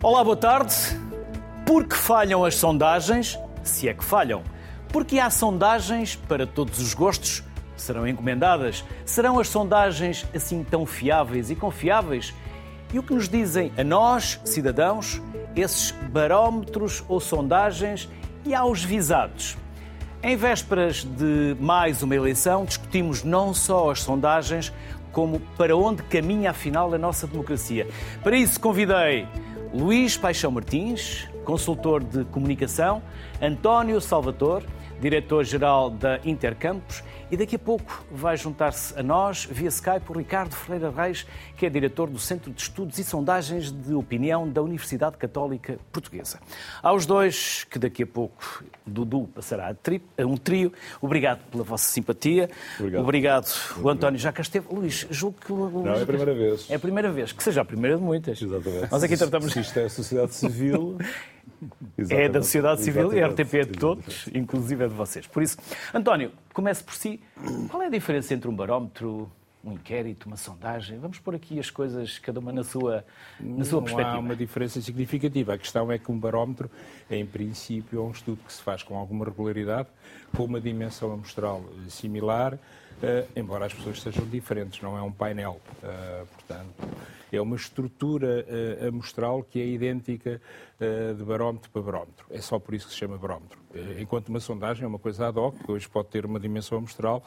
Olá, boa tarde. Por que falham as sondagens? Se é que falham. Porque há sondagens para todos os gostos? Serão encomendadas? Serão as sondagens assim tão fiáveis e confiáveis? E o que nos dizem a nós, cidadãos, esses barómetros ou sondagens e aos visados? Em vésperas de mais uma eleição, discutimos não só as sondagens, como para onde caminha afinal a nossa democracia. Para isso, convidei Luís Paixão Martins, consultor de comunicação, António Salvador, diretor-geral da Intercampos, e daqui a pouco vai juntar-se a nós, via Skype, o Ricardo Ferreira Reis, que é diretor do Centro de Estudos e Sondagens de Opinião da Universidade Católica Portuguesa. Aos dois, que daqui a pouco Dudu passará a um trio, obrigado pela vossa simpatia. Obrigado. Obrigado. O António já cá esteve. Luís, julgo que... Não, é a primeira vez. É a primeira vez, que seja a primeira de muitas. Exatamente. Nós aqui tratamos... Se isto é a sociedade civil... Exatamente. É da sociedade civil e a RTP é de todos, inclusive é de vocês. Por isso, António, comece por si. Qual é a diferença entre um barómetro, um inquérito, uma sondagem? Vamos pôr aqui as coisas, cada uma na sua, na sua Não perspectiva. há uma diferença significativa. A questão é que um barómetro, em princípio, é um estudo que se faz com alguma regularidade, com uma dimensão amostral similar, eh, embora as pessoas sejam diferentes, não é um painel. Eh, portanto, é uma estrutura eh, amostral que é idêntica eh, de barómetro para barómetro. É só por isso que se chama barómetro. Eh, enquanto uma sondagem é uma coisa ad hoc, que hoje pode ter uma dimensão amostral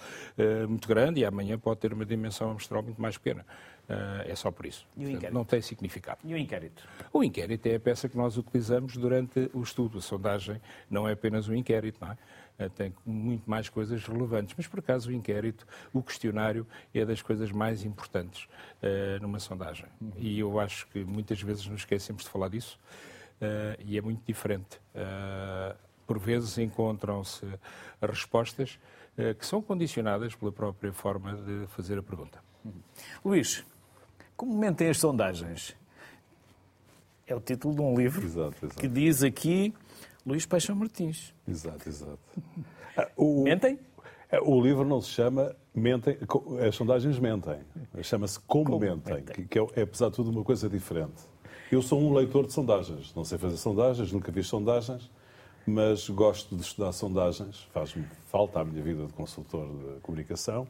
muito grande e amanhã pode ter uma dimensão amostral muito mais pequena. Eh, é só por isso. E o inquérito? não tem significado. E o inquérito? O inquérito é a peça que nós utilizamos durante o estudo. A sondagem não é apenas um inquérito, não é? Eh, Tem muito mais coisas relevantes. Mas, por acaso, o inquérito, o questionário, é das coisas mais importantes eh, numa sondagem. E eu acho que muitas vezes nos esquecemos de falar disso eh, e é muito diferente. Eh, por vezes encontram-se respostas que são condicionadas pela própria forma de fazer a pergunta. Luís, como mentem as sondagens? É o título de um livro Exato, exato. que diz aqui Luís Paixão Martins. Exato, exato. Ah, O, Mentem? o livro não se chama Mentem, as sondagens mentem. Chama-se Como, Como Mentem, Mentem. que, que é, é, apesar de tudo, uma coisa diferente. Eu sou um leitor de sondagens. Não sei fazer sondagens, nunca fiz sondagens, mas gosto de estudar sondagens. Faz-me falta à minha vida de consultor de comunicação.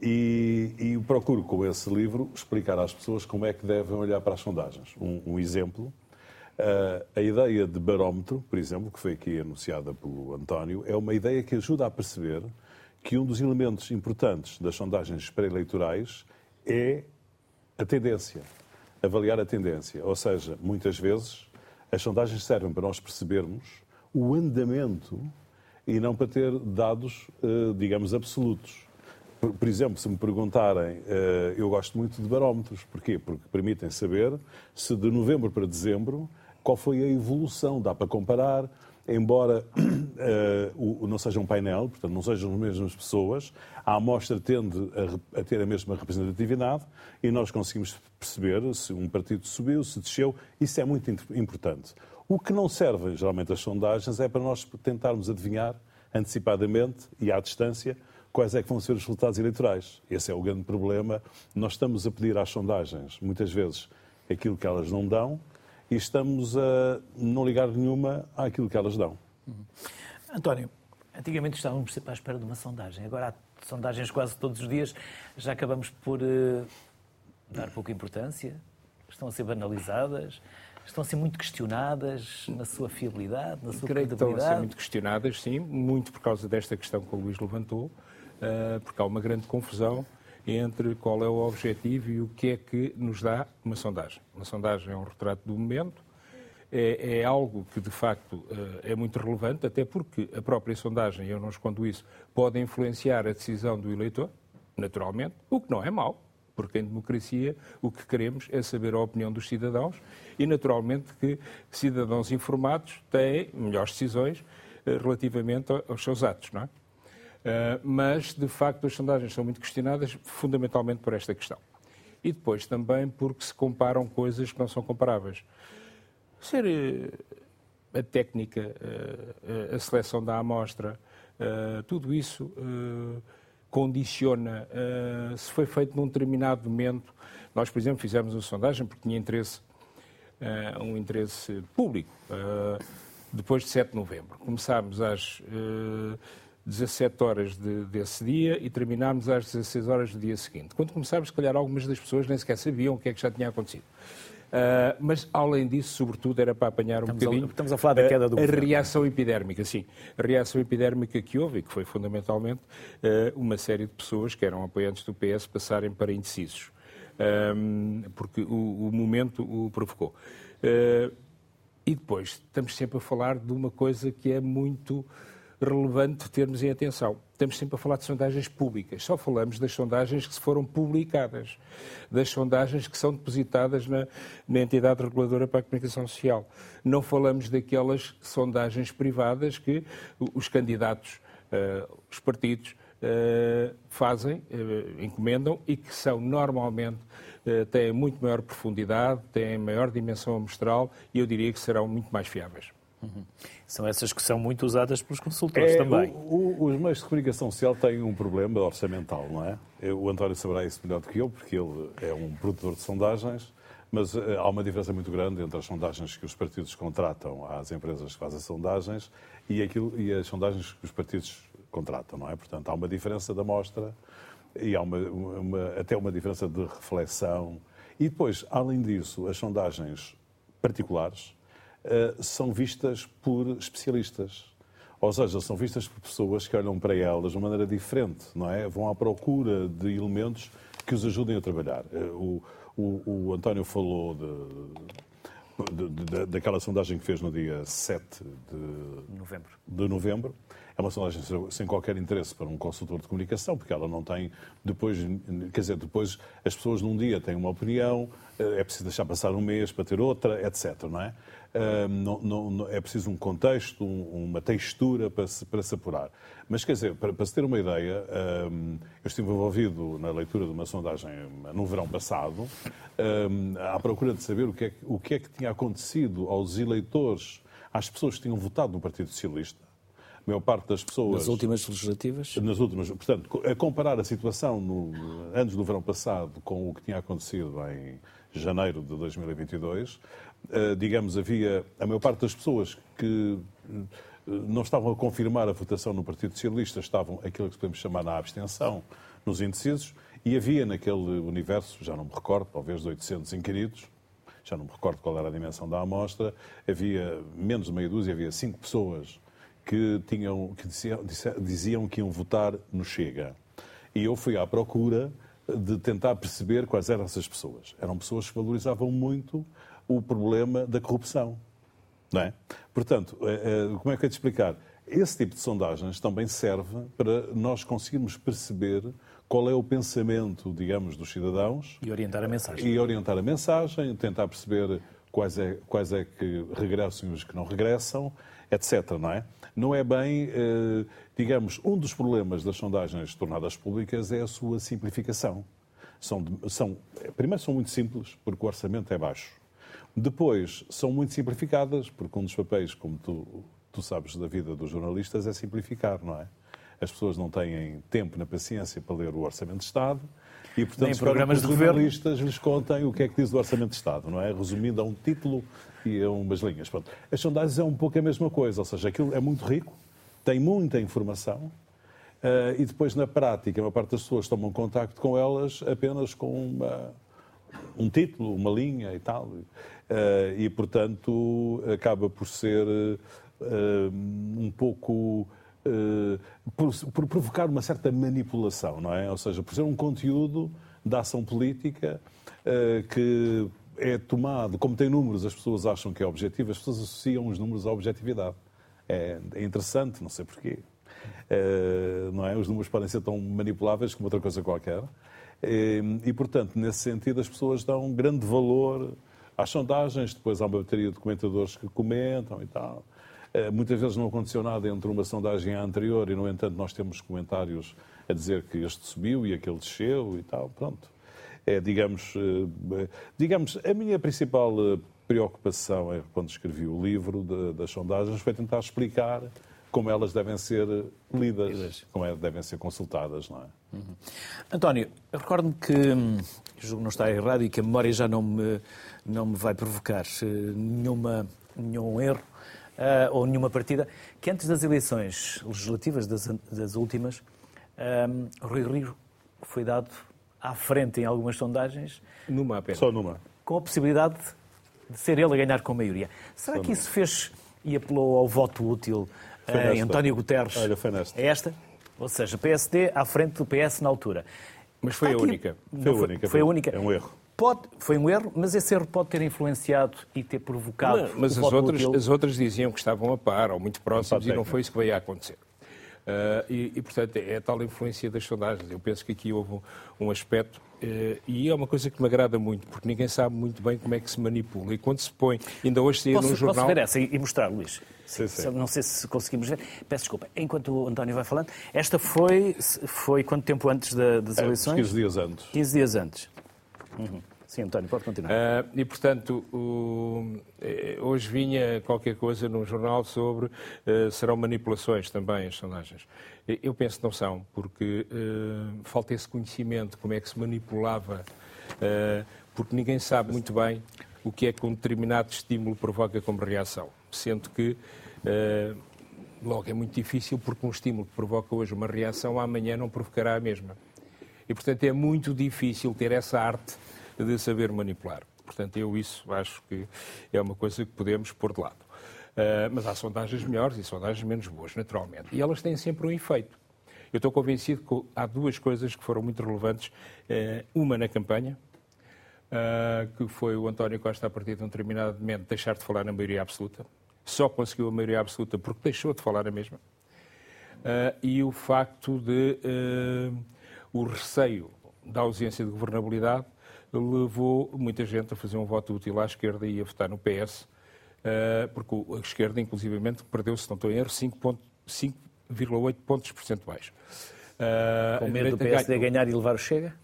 E, e procuro, com esse livro, explicar às pessoas como é que devem olhar para as sondagens. Um, um exemplo, ah, a ideia de barómetro, por exemplo, que foi aqui anunciada pelo António, é uma ideia que ajuda a perceber que um dos elementos importantes das sondagens pré-eleitorais é a tendência, avaliar a tendência. Ou seja, muitas vezes as sondagens servem para nós percebermos o andamento e não para ter dados, eh, digamos, absolutos. Por, por exemplo, se me perguntarem, eh, eu gosto muito de barómetros. Porquê? Porque permitem saber se de novembro para dezembro qual foi a evolução. Dá para comparar, embora o não seja um painel, portanto não sejam as mesmas pessoas, a amostra tende a, a ter a mesma representatividade e nós conseguimos perceber se um partido subiu, se desceu. Isso é muito importante. O que não servem, geralmente, as sondagens é para nós tentarmos adivinhar antecipadamente e à distância quais é que vão ser os resultados eleitorais. Esse é o grande problema. Nós estamos a pedir às sondagens, muitas vezes, aquilo que elas não dão e estamos a não ligar nenhuma àquilo que elas dão. António, antigamente estávamos sempre à espera de uma sondagem. Agora há sondagens quase todos os dias. Já acabamos por eh, dar pouca importância. Estão a ser banalizadas. Estão a ser muito questionadas na sua fiabilidade, na sua Creio que estão a ser credibilidade. muito questionadas, sim, muito por causa desta questão que o Luís levantou, porque há uma grande confusão entre qual é o objetivo e o que é que nos dá uma sondagem. Uma sondagem é um retrato do momento, é, é algo que de facto eh, é muito relevante, até porque a própria sondagem, eu não escondo isso, pode influenciar a decisão do eleitor, naturalmente, o que não é mau, porque em democracia o que queremos é saber a opinião dos cidadãos e, naturalmente, que cidadãos informados têm melhores decisões eh, relativamente aos seus atos, não é? Eh, Mas, de facto, as sondagens são muito questionadas, fundamentalmente por esta questão. E depois também porque se comparam coisas que não são comparáveis. Ser eh, a técnica, eh, a seleção da amostra, tudo isso condiciona se foi feito num determinado momento. Nós, por exemplo, fizemos uma sondagem porque tinha interesse um interesse público. Depois de 7 de novembro. Começámos às 17 horas de, desse dia e terminámos às 16 horas do dia seguinte. Quando começámos, se calhar algumas das pessoas nem sequer sabiam o que é que já tinha acontecido. Uh, mas, além disso, sobretudo, era para apanhar um estamos bocadinho... A, estamos a falar da queda do A, a reação epidérmica, sim. A reação epidérmica que houve e que foi, fundamentalmente, uh, uma série de pessoas que eram apoiantes do PS passarem para indecisos. Um, porque o, o, momento o provocou. Uh, e depois, estamos sempre a falar de uma coisa que é muito relevante termos em atenção. Estamos sempre a falar de sondagens públicas. Só falamos das sondagens que se foram publicadas, das sondagens que são depositadas na, na entidade reguladora para a comunicação social. Não falamos daquelas sondagens privadas que os candidatos, uh, os partidos, uh, fazem, uh, encomendam e que são normalmente têm muito maior profundidade, têm maior dimensão amostral e eu diria que serão muito mais fiáveis. Uhum. São essas que são muito usadas pelos consultores é, também. O, o, os meios de comunicação social têm um problema orçamental, não é? O António saberá isso melhor do que eu, porque ele é um produtor de sondagens, mas uh, há uma diferença muito grande entre as sondagens que os partidos contratam às empresas que fazem sondagens e, aquilo, e as sondagens que os partidos contratam, não é? Portanto, há uma diferença da amostra e há uma, uma, até uma diferença de reflexão. E depois, além disso, as sondagens particulares eh, são vistas por especialistas. Ou seja, são vistas por pessoas que olham para elas de uma maneira diferente, não é? Vão à procura de elementos que os ajudem a trabalhar. Eh, o, o, o António falou de, de, de, daquela sondagem que fez no dia 7 de novembro. De novembro. É uma sondagem sem qualquer interesse para um consultor de comunicação, porque ela não tem depois, quer dizer, depois as pessoas num dia têm uma opinião, eh, é preciso deixar passar um mês para ter outra, etc. Não é? Não, não, é preciso um contexto, um, uma textura para se, para se apurar. Mas, quer dizer, para, para se ter uma ideia, eu estive envolvido na leitura de uma sondagem no verão passado, à procura de saber o que, é, o que é que tinha acontecido aos eleitores, às pessoas que tinham votado no Partido Socialista. A maior parte das pessoas. Nas últimas legislativas? Nas últimas. Portanto, a comparar a situação no, antes do verão passado com o que tinha acontecido em janeiro de 2022, eh, digamos, havia a maior parte das pessoas que eh, não estavam a confirmar a votação no Partido Socialista, estavam aquilo que podemos chamar na abstenção, nos indecisos, e havia naquele universo, já não me recordo, talvez de 800 inquiridos, já não me recordo qual era a dimensão da amostra, havia menos de meia dúzia, havia cinco pessoas que, tinham, que diziam, diziam que iam votar no Chega. E eu fui à procura de tentar perceber quais eram essas pessoas. Eram pessoas que valorizavam muito o problema da corrupção. Não é? Portanto, eh, eh, como é que eu te explicar? Esse tipo de sondagens também serve para nós conseguirmos perceber qual é o pensamento, digamos, dos cidadãos. E orientar a mensagem. E orientar a mensagem, tentar perceber quais é, quais é que regressam e os que não regressam, etc. Não é? Não é bem, eh, digamos, um dos problemas das sondagens tornadas públicas é a sua simplificação. São, são, primeiro, são muito simples, porque o orçamento é baixo. Depois, são muito simplificadas, porque um dos papéis, como tu, tu sabes da vida dos jornalistas, é simplificar, não é? As pessoas não têm tempo na paciência para ler o Orçamento de Estado e, portanto, Nem programas que os jornalistas lhes contem o que é que diz o Orçamento de Estado, não é? Resumindo a um título e a umas linhas. Pronto. As sondagens é um pouco a mesma coisa, ou seja, aquilo é muito rico, tem muita informação, Uh, e depois, na prática, a maior parte das pessoas tomam contacto com elas apenas com uma, um título, uma linha e tal. Uh, e, portanto, acaba por ser uh, um pouco. Uh, por, por, provocar uma certa manipulação, não é? Ou seja, por ser um conteúdo da ação política que é tomado, como tem números, as pessoas acham que é objetivo, as pessoas associam os números à objetividade. É, é interessante, não sei porquê. não é? Os números podem ser tão manipuláveis como outra coisa qualquer. E, portanto, nesse sentido, as pessoas dão grande valor às sondagens, depois há uma bateria de comentadores que comentam e tal. Eh, muitas vezes não aconteceu nada entre uma sondagem anterior e, no entanto, nós temos comentários a dizer que este subiu e aquele desceu e tal. Pronto. É, digamos, eh, digamos a minha principal eh, preocupação é, quando escrevi o livro de, das sondagens foi tentar explicar como elas devem ser lidas, como é, devem ser consultadas, não é? Uhum. António, recordo-me que, hum, julgo não está errado e que a memória já não me, não me vai provocar nenhuma, nenhum erro uh, ou nenhuma partida, que antes das eleições legislativas, das, das últimas, um, Rui Rio foi dado à frente em algumas sondagens. Numa apenas. Só numa. Com a possibilidade de ser ele a ganhar com a maioria. Será Só que numa. isso fez e apelou ao voto útil uh, em António Guterres? Olha, foi nesta. É esta? Ou seja, PSD à frente do PS na altura. Mas foi Está a única. Foi, a única. Foi a única. É um erro. Pode, foi um erro, mas esse erro pode ter influenciado e ter provocado. Não, mas as outras, as outras diziam que estavam a par ou muito próximos e não foi isso que veio a acontecer. Uh, e, e, portanto, é a tal influência das sondagens. Eu penso que aqui houve um, um aspecto, uh, e é uma coisa que me agrada muito, porque ninguém sabe muito bem como é que se manipula. E quando se põe, ainda hoje saiu num jornal... Posso ver essa e mostrar, Luís? Sim, sim. Não sei se conseguimos ver. Peço desculpa. Enquanto o António vai falando, esta foi, foi quanto tempo antes da, das eleições? É, 15 dias antes. 15 dias antes. Uhum. Sim, António, pode continuar. Uh, e, portanto, o, eh, hoje vinha qualquer coisa num jornal sobre uh, serão manipulações também as sondagens. Eu penso que não são, porque uh, falta esse conhecimento, como é que se manipulava, porque ninguém sabe muito bem o que é que um determinado estímulo provoca como reação. Sendo que logo é muito difícil, porque um estímulo que provoca hoje uma reação, amanhã não provocará a mesma. E, portanto, é muito difícil ter essa arte de saber manipular. Portanto, eu isso acho que é uma coisa que podemos pôr de lado. Uh, mas há sondagens melhores e sondagens menos boas, naturalmente. E elas têm sempre um efeito. Eu estou convencido que há duas coisas que foram muito relevantes. Uh, uma na campanha, uh, que foi o António Costa, a partir de um determinado momento, deixar de falar na maioria absoluta. Só conseguiu a maioria absoluta porque deixou de falar a mesma. e o facto de o receio da ausência de governabilidade levou muita gente a fazer um voto útil à esquerda e a votar no PS, eh, porque a esquerda, inclusivamente, perdeu, se não estou em erro, 5,8 pontos percentuais. Eh, Com medo do PSD ganhar e levar o Chega?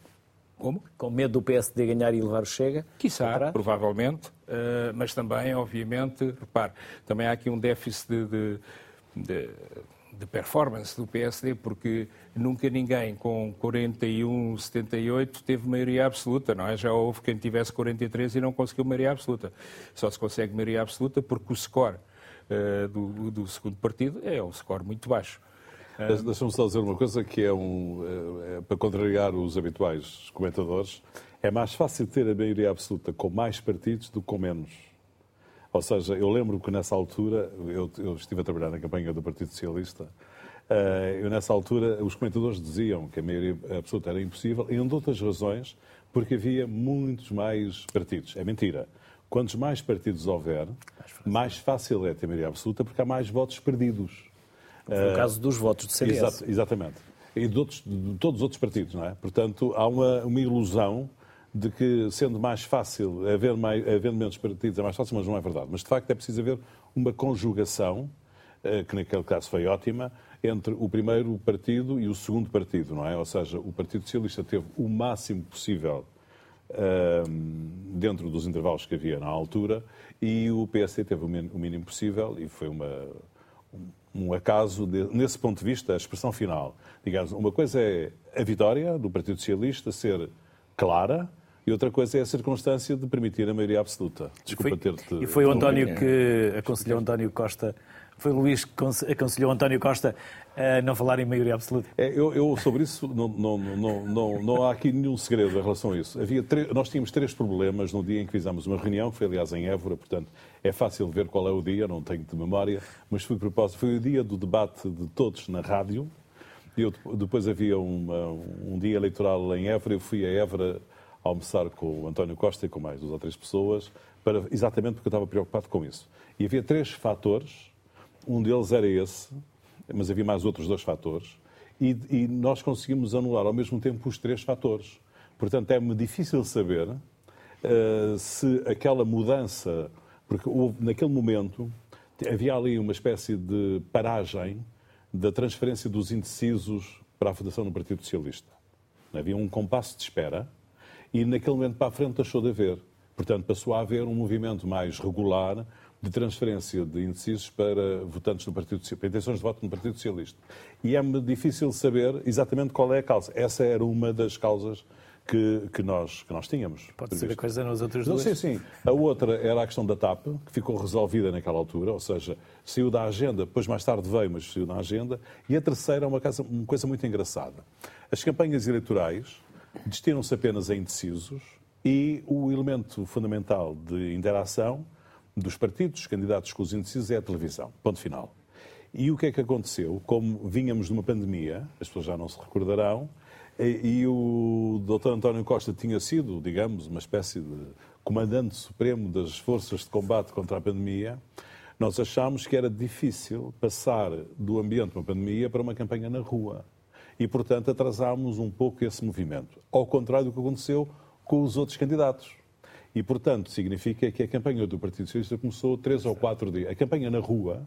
Como? Com medo do PSD ganhar e levar o Chega? Quiçá, provavelmente, eh, mas também, obviamente, repare, também há aqui um déficit de, de, de de performance do PSD, porque nunca ninguém com 41, 78 teve maioria absoluta, não é? Já houve quem tivesse 43 e não conseguiu maioria absoluta. Só se consegue maioria absoluta porque o score uh, do, do, segundo partido é um score muito baixo. Deixa-me só dizer uma coisa que é um. É, para contrariar os habituais comentadores, é mais fácil ter a maioria absoluta com mais partidos do que com menos. Ou seja, eu lembro que nessa altura, eu, eu estive a trabalhar na campanha do Partido Socialista, uh, eu nessa altura, os comentadores diziam que a maioria absoluta era impossível, e de outras razões, porque havia muitos mais partidos. É mentira. Quantos mais partidos houver, mais fácil é ter maioria absoluta, porque há mais votos perdidos. Foi o caso dos votos do CDS. Exato, exatamente. E de, outros, de todos os outros partidos, não é? Portanto, há uma, uma ilusão de que, sendo mais fácil, haver, mais, haver menos partidos é mais fácil, mas não é verdade. Mas, de facto, é preciso haver uma conjugação, eh, que naquele caso foi ótima, entre o primeiro partido e o segundo partido, não é? Ou seja, o Partido Socialista teve o máximo possível ehm, dentro dos intervalos que havia na altura e o PSD teve o mínimo possível e foi uma, um acaso, de, nesse ponto de vista, a expressão final. Digamos, uma coisa é a vitória do Partido Socialista ser clara, e outra coisa é a circunstância de permitir a maioria absoluta. Desculpa ter-te. E foi o António que aconselhou António Costa. Foi o Luís que aconselhou António Costa a não falar em maioria absoluta. É, eu, eu, sobre isso não, não, não, não, não há aqui nenhum segredo em relação a isso. Havia nós tínhamos três problemas no dia em que fizemos uma reunião, que foi aliás em Évora, portanto é fácil ver qual é o dia, não tenho de memória, mas foi propósito, foi o dia do debate de todos na rádio. Eu, depois havia uma, um dia eleitoral em Évora, eu fui a Évora almoçar com o António Costa e com mais duas ou três pessoas, para, exatamente porque eu estava preocupado com isso. E havia três fatores, um deles era esse, mas havia mais outros dois fatores, e, e nós conseguimos anular ao mesmo tempo os três fatores. Portanto, é-me difícil saber uh, se aquela mudança, porque houve, naquele momento havia ali uma espécie de paragem da transferência dos indecisos para a Fundação do Partido Socialista. Havia um compasso de espera e naquele momento para a frente deixou de haver. Portanto, passou a haver um movimento mais regular de transferência de indecisos para votantes no Partido para intenções de voto no Partido Socialista. E é-me difícil saber exatamente qual é a causa. Essa era uma das causas que, que, nós, que nós tínhamos. Pode previsto. ser coisa nas outras Não, duas? Sim, sim. A outra era a questão da TAP, que ficou resolvida naquela altura, ou seja, saiu da agenda, depois mais tarde veio, mas saiu na agenda. E a terceira é uma coisa, uma coisa muito engraçada. As campanhas eleitorais destinam-se apenas a indecisos e o elemento fundamental de interação dos partidos, dos candidatos com os indecisos, é a televisão. Ponto final. E o que é que aconteceu? Como vínhamos de uma pandemia, as pessoas já não se recordarão, e o Dr. António Costa tinha sido, digamos, uma espécie de comandante supremo das forças de combate contra a pandemia. Nós achámos que era difícil passar do ambiente de uma pandemia para uma campanha na rua. E, portanto, atrasámos um pouco esse movimento. Ao contrário do que aconteceu com os outros candidatos. E, portanto, significa que a campanha do Partido Socialista começou três ou quatro dias. A campanha na rua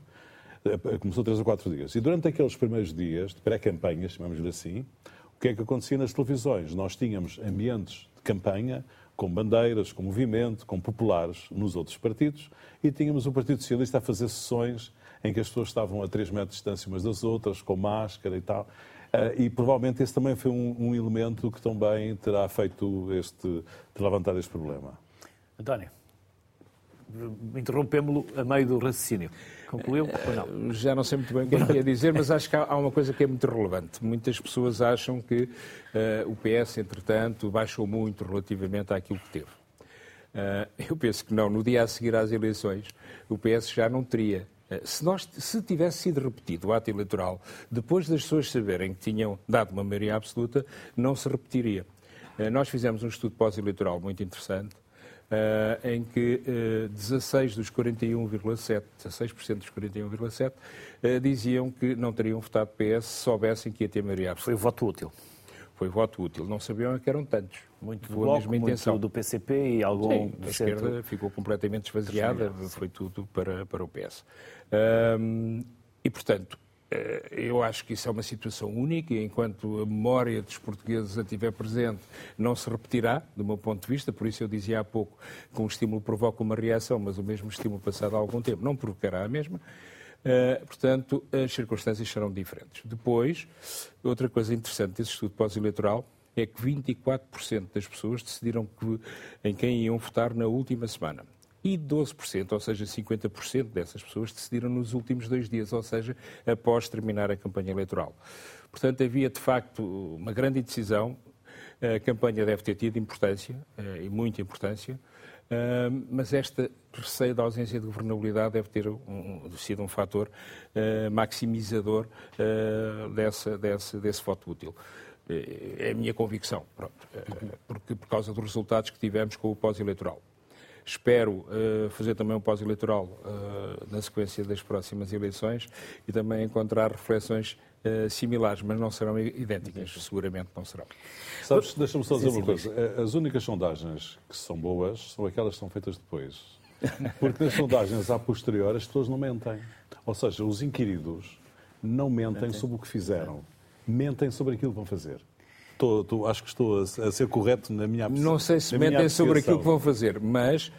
eh, começou três ou quatro dias. E durante aqueles primeiros dias de pré-campanha, chamamos-lhe assim, o que é que acontecia nas televisões? Nós tínhamos ambientes de campanha com bandeiras, com movimento, com populares nos outros partidos e tínhamos o Partido Socialista a fazer sessões em que as pessoas estavam a 3 metros de distância umas das outras, com máscara e tal. Uh, e provavelmente esse também foi um, um, elemento que também terá feito este, ter levantado este problema. António, interrompemos-lo a meio do raciocínio. Concluiu ou não? Já não sei muito bem o que é que ia dizer, mas acho que há uma coisa que é muito relevante. Muitas pessoas acham que uh, o PS, entretanto, baixou muito relativamente àquilo que teve. Uh, eu penso que não. No dia a seguir às eleições, o PS já não teria. Uh, se, nós, se tivesse sido repetido o ato eleitoral, depois das pessoas saberem que tinham dado uma maioria absoluta, não se repetiria. Nós fizemos um estudo pós-eleitoral muito interessante uh, em que uh, 16 dos 41,7%, 16% dos 41,7% uh, diziam que não teriam votado PS se soubessem que ia ter maioria Foi voto útil. Foi voto útil. Não sabiam que eram tantos. Muito do Bloco, mesma intenção. muito do PCP e algum... Sim, a esquerda ficou completamente esvaziada, foi tudo para, para o PS. e, portanto, eh, eu acho que isso é uma situação única e enquanto a memória dos portugueses a tiver presente, não se repetirá, do meu ponto de vista. Por isso eu dizia há pouco que um estímulo provoca uma reação, mas o mesmo estímulo passado há algum tempo não provocará a mesma. Uh, portanto, as circunstâncias serão diferentes. Depois, outra coisa interessante desse estudo pós-eleitoral é que 24% das pessoas decidiram que, em quem iam votar na última semana e 12%, ou seja, 50% dessas pessoas decidiram nos últimos dois dias, ou seja, após terminar a campanha eleitoral. Portanto, havia de facto uma grande indecisão. A campanha deve ter tido importância, eh, e muita importância, eh, mas esta receio da ausência de governabilidade deve ter um, sido um fator uh, maximizador uh, dessa, desse, desse voto útil. É a minha convicção, pronto, porque por causa dos resultados que tivemos com o pós-eleitoral. Espero uh, fazer também um pós-eleitoral uh, na sequência das próximas eleições e também encontrar reflexões uh, similares, mas não serão idênticas, seguramente não serão. Sabes, deixa-me só dizer sim, uma coisa. As únicas sondagens que são boas são aquelas que são feitas depois. Porque nas sondagens a posterior as pessoas não mentem. Ou seja, os inquiridos não mentem sobre o que fizeram. Mentem sobre aquilo que vão fazer. Estou, estou, acho que estou a, a, ser correto na minha Não sei se mentem sobre aquilo que vão fazer, mas uh,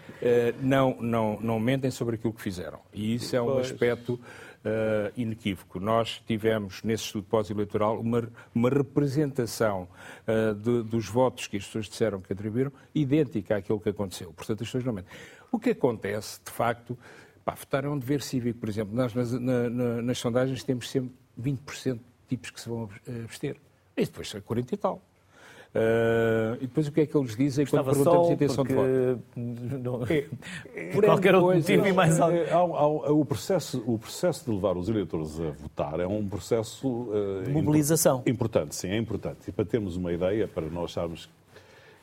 não, não, não mentem sobre aquilo que fizeram. E isso é um pois. aspecto uh, inequívoco. Nós tivemos, nesse estudo pós-eleitoral, uma, uma representação uh, de, dos votos que as pessoas disseram que atribuíram idêntica àquilo que aconteceu. Portanto, as pessoas não mentem. O que acontece, de facto, pá, votar é um dever cívico. Por exemplo, nós nas, na, na, nas sondagens temos sempre 20% de tipos que se vão abster. E depois 40 e tal. Uh, e depois o que é que eles dizem Estava quando perguntamos a intenção de voto? Não... É, é, por qualquer outro motivo e mais algo. É, há, há, o, processo, o processo de levar os eleitores a votar é um processo... Uh, de mobilização. Importante, sim, é importante. E para termos uma ideia, para nós acharmos que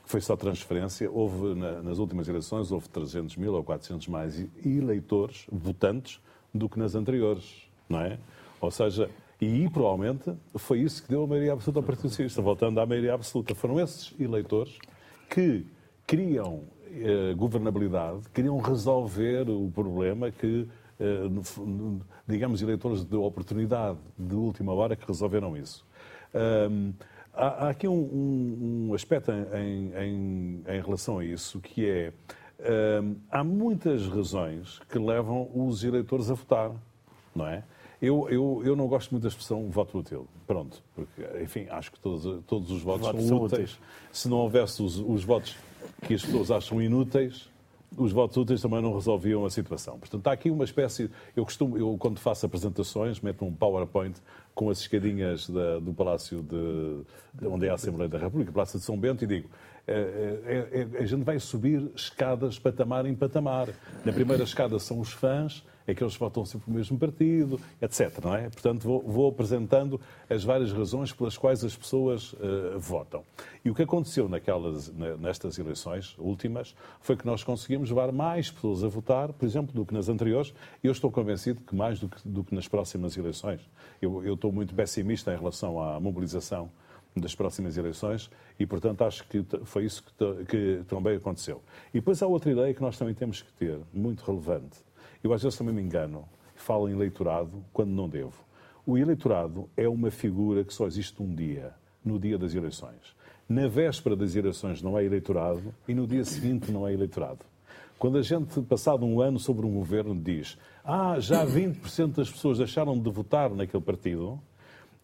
foi só transferência, houve na, nas últimas eleições houve 300 mil ou 400 mais eleitores, votantes, do que nas anteriores, não é? Ou seja, e provavelmente foi isso que deu a maioria absoluta ao Partido Socialista, voltando à maioria absoluta. Foram esses eleitores que queriam eh, governabilidade, queriam resolver o problema que, eh, no, digamos, eleitores de oportunidade de última hora que resolveram isso. Um, há, há, aqui um, um, um aspecto em, em, em, relação a isso que é há muitas razões que levam os eleitores a votar, não é? Eu, eu, eu não gosto muito da expressão voto útil. Pronto, porque, enfim, acho que todos, todos os votos, votos são, úteis. úteis. Se não houvesse os, os votos que as pessoas acham inúteis, os votos úteis também não resolviam a situação. Portanto, há aqui uma espécie. Eu costumo, eu quando faço apresentações, meto um PowerPoint com as escadinhas da, do Palácio de, de, onde é a Assembleia da República, Palácio de São Bento, e digo: a gente vai subir escadas patamar em patamar. Na primeira escada são os fãs, é que eles votam sempre o mesmo partido, etc. Não é? Portanto, vou, vou apresentando as várias razões pelas quais as pessoas uh, votam. E o que aconteceu naquelas, nestas eleições últimas foi que nós conseguimos levar mais pessoas a votar, por exemplo, do que nas anteriores, e eu estou convencido que mais do que, do que nas próximas eleições. Eu, eu estou muito pessimista em relação à mobilização das próximas eleições e, portanto, acho que foi isso que, que, também aconteceu. E depois há outra ideia que nós também temos que ter, muito relevante, eu às vezes também me engano, falo em eleitorado quando não devo. O eleitorado é uma figura que só existe um dia, no dia das eleições. Na véspera das eleições não é eleitorado e no dia seguinte não é eleitorado. Quando a gente, passado um ano sobre um governo, diz ah, já 20% das pessoas deixaram de votar naquele partido,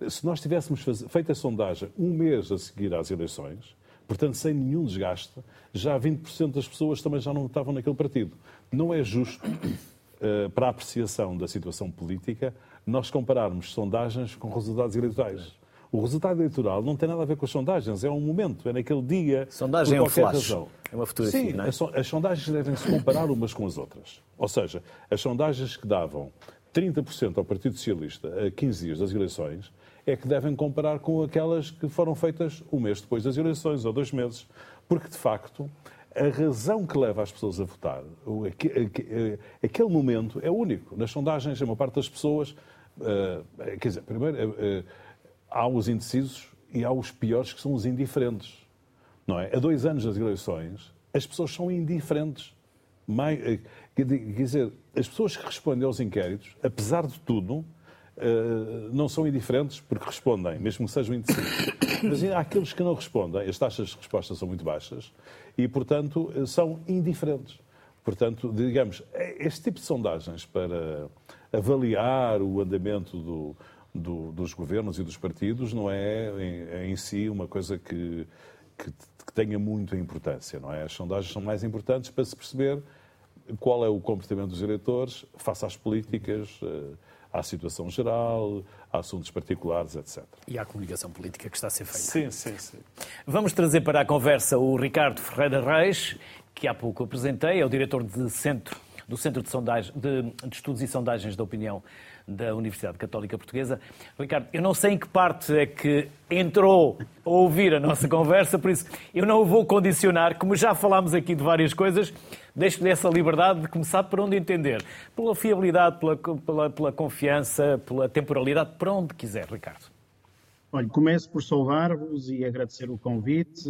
se nós tivéssemos feito a sondagem um mês a seguir às eleições, portanto sem nenhum desgaste, já 20% das pessoas também já não votavam naquele partido. Não é justo eh, para a apreciação da situação política, nós compararmos sondagens com resultados eleitorais. O resultado eleitoral não tem nada a ver com as sondagens, é um momento, é naquele dia. Sondagem é um flash. Razão. É uma fotografia. Sim, não é? as sondagens devem se comparar umas com as outras. Ou seja, as sondagens que davam 30% ao Partido Socialista a 15 dias das eleições é que devem comparar com aquelas que foram feitas um mês depois das eleições, ou dois meses. Porque, de facto, a razão que leva as pessoas a votar, eh, aquele momento é único. Nas sondagens, a maior parte das pessoas, eh, quer dizer, primeiro, eh, há os indecisos e há os piores que são os indiferentes. Não é? Há dois anos das eleições, as pessoas são indiferentes. Quer dizer, as pessoas que respondem aos inquéritos, apesar de tudo, não são indiferentes porque respondem, mesmo que sejam indecisos. Mas há aqueles que não respondem, as taxas de resposta são muito baixas e, portanto, são indiferentes. Portanto, digamos, este tipo de sondagens para avaliar o andamento do, do, dos governos e dos partidos não é em, em si uma coisa que, que, que, tenha muita importância, não é? As sondagens são mais importantes para se perceber qual é o comportamento dos eleitores face às políticas, uh, à situação geral, a assuntos particulares, etc. E à comunicação política que está a ser feita. Sim, sim, sim. Vamos trazer para a conversa o Ricardo Ferreira Reis, que há pouco apresentei, é o diretor de centro, do Centro de, Sondagem, de, de Estudos e Sondagens da Opinião da Universidade Católica Portuguesa. Ricardo, eu não sei em que parte é que entrou a ouvir a nossa conversa, por isso eu não o vou condicionar, como já falámos aqui de várias coisas, deixo-lhe essa liberdade de começar por onde entender. Pela fiabilidade, pela, pela, pela confiança, pela temporalidade, para onde quiser, Ricardo. Olha, começo por saudar-vos e agradecer o convite,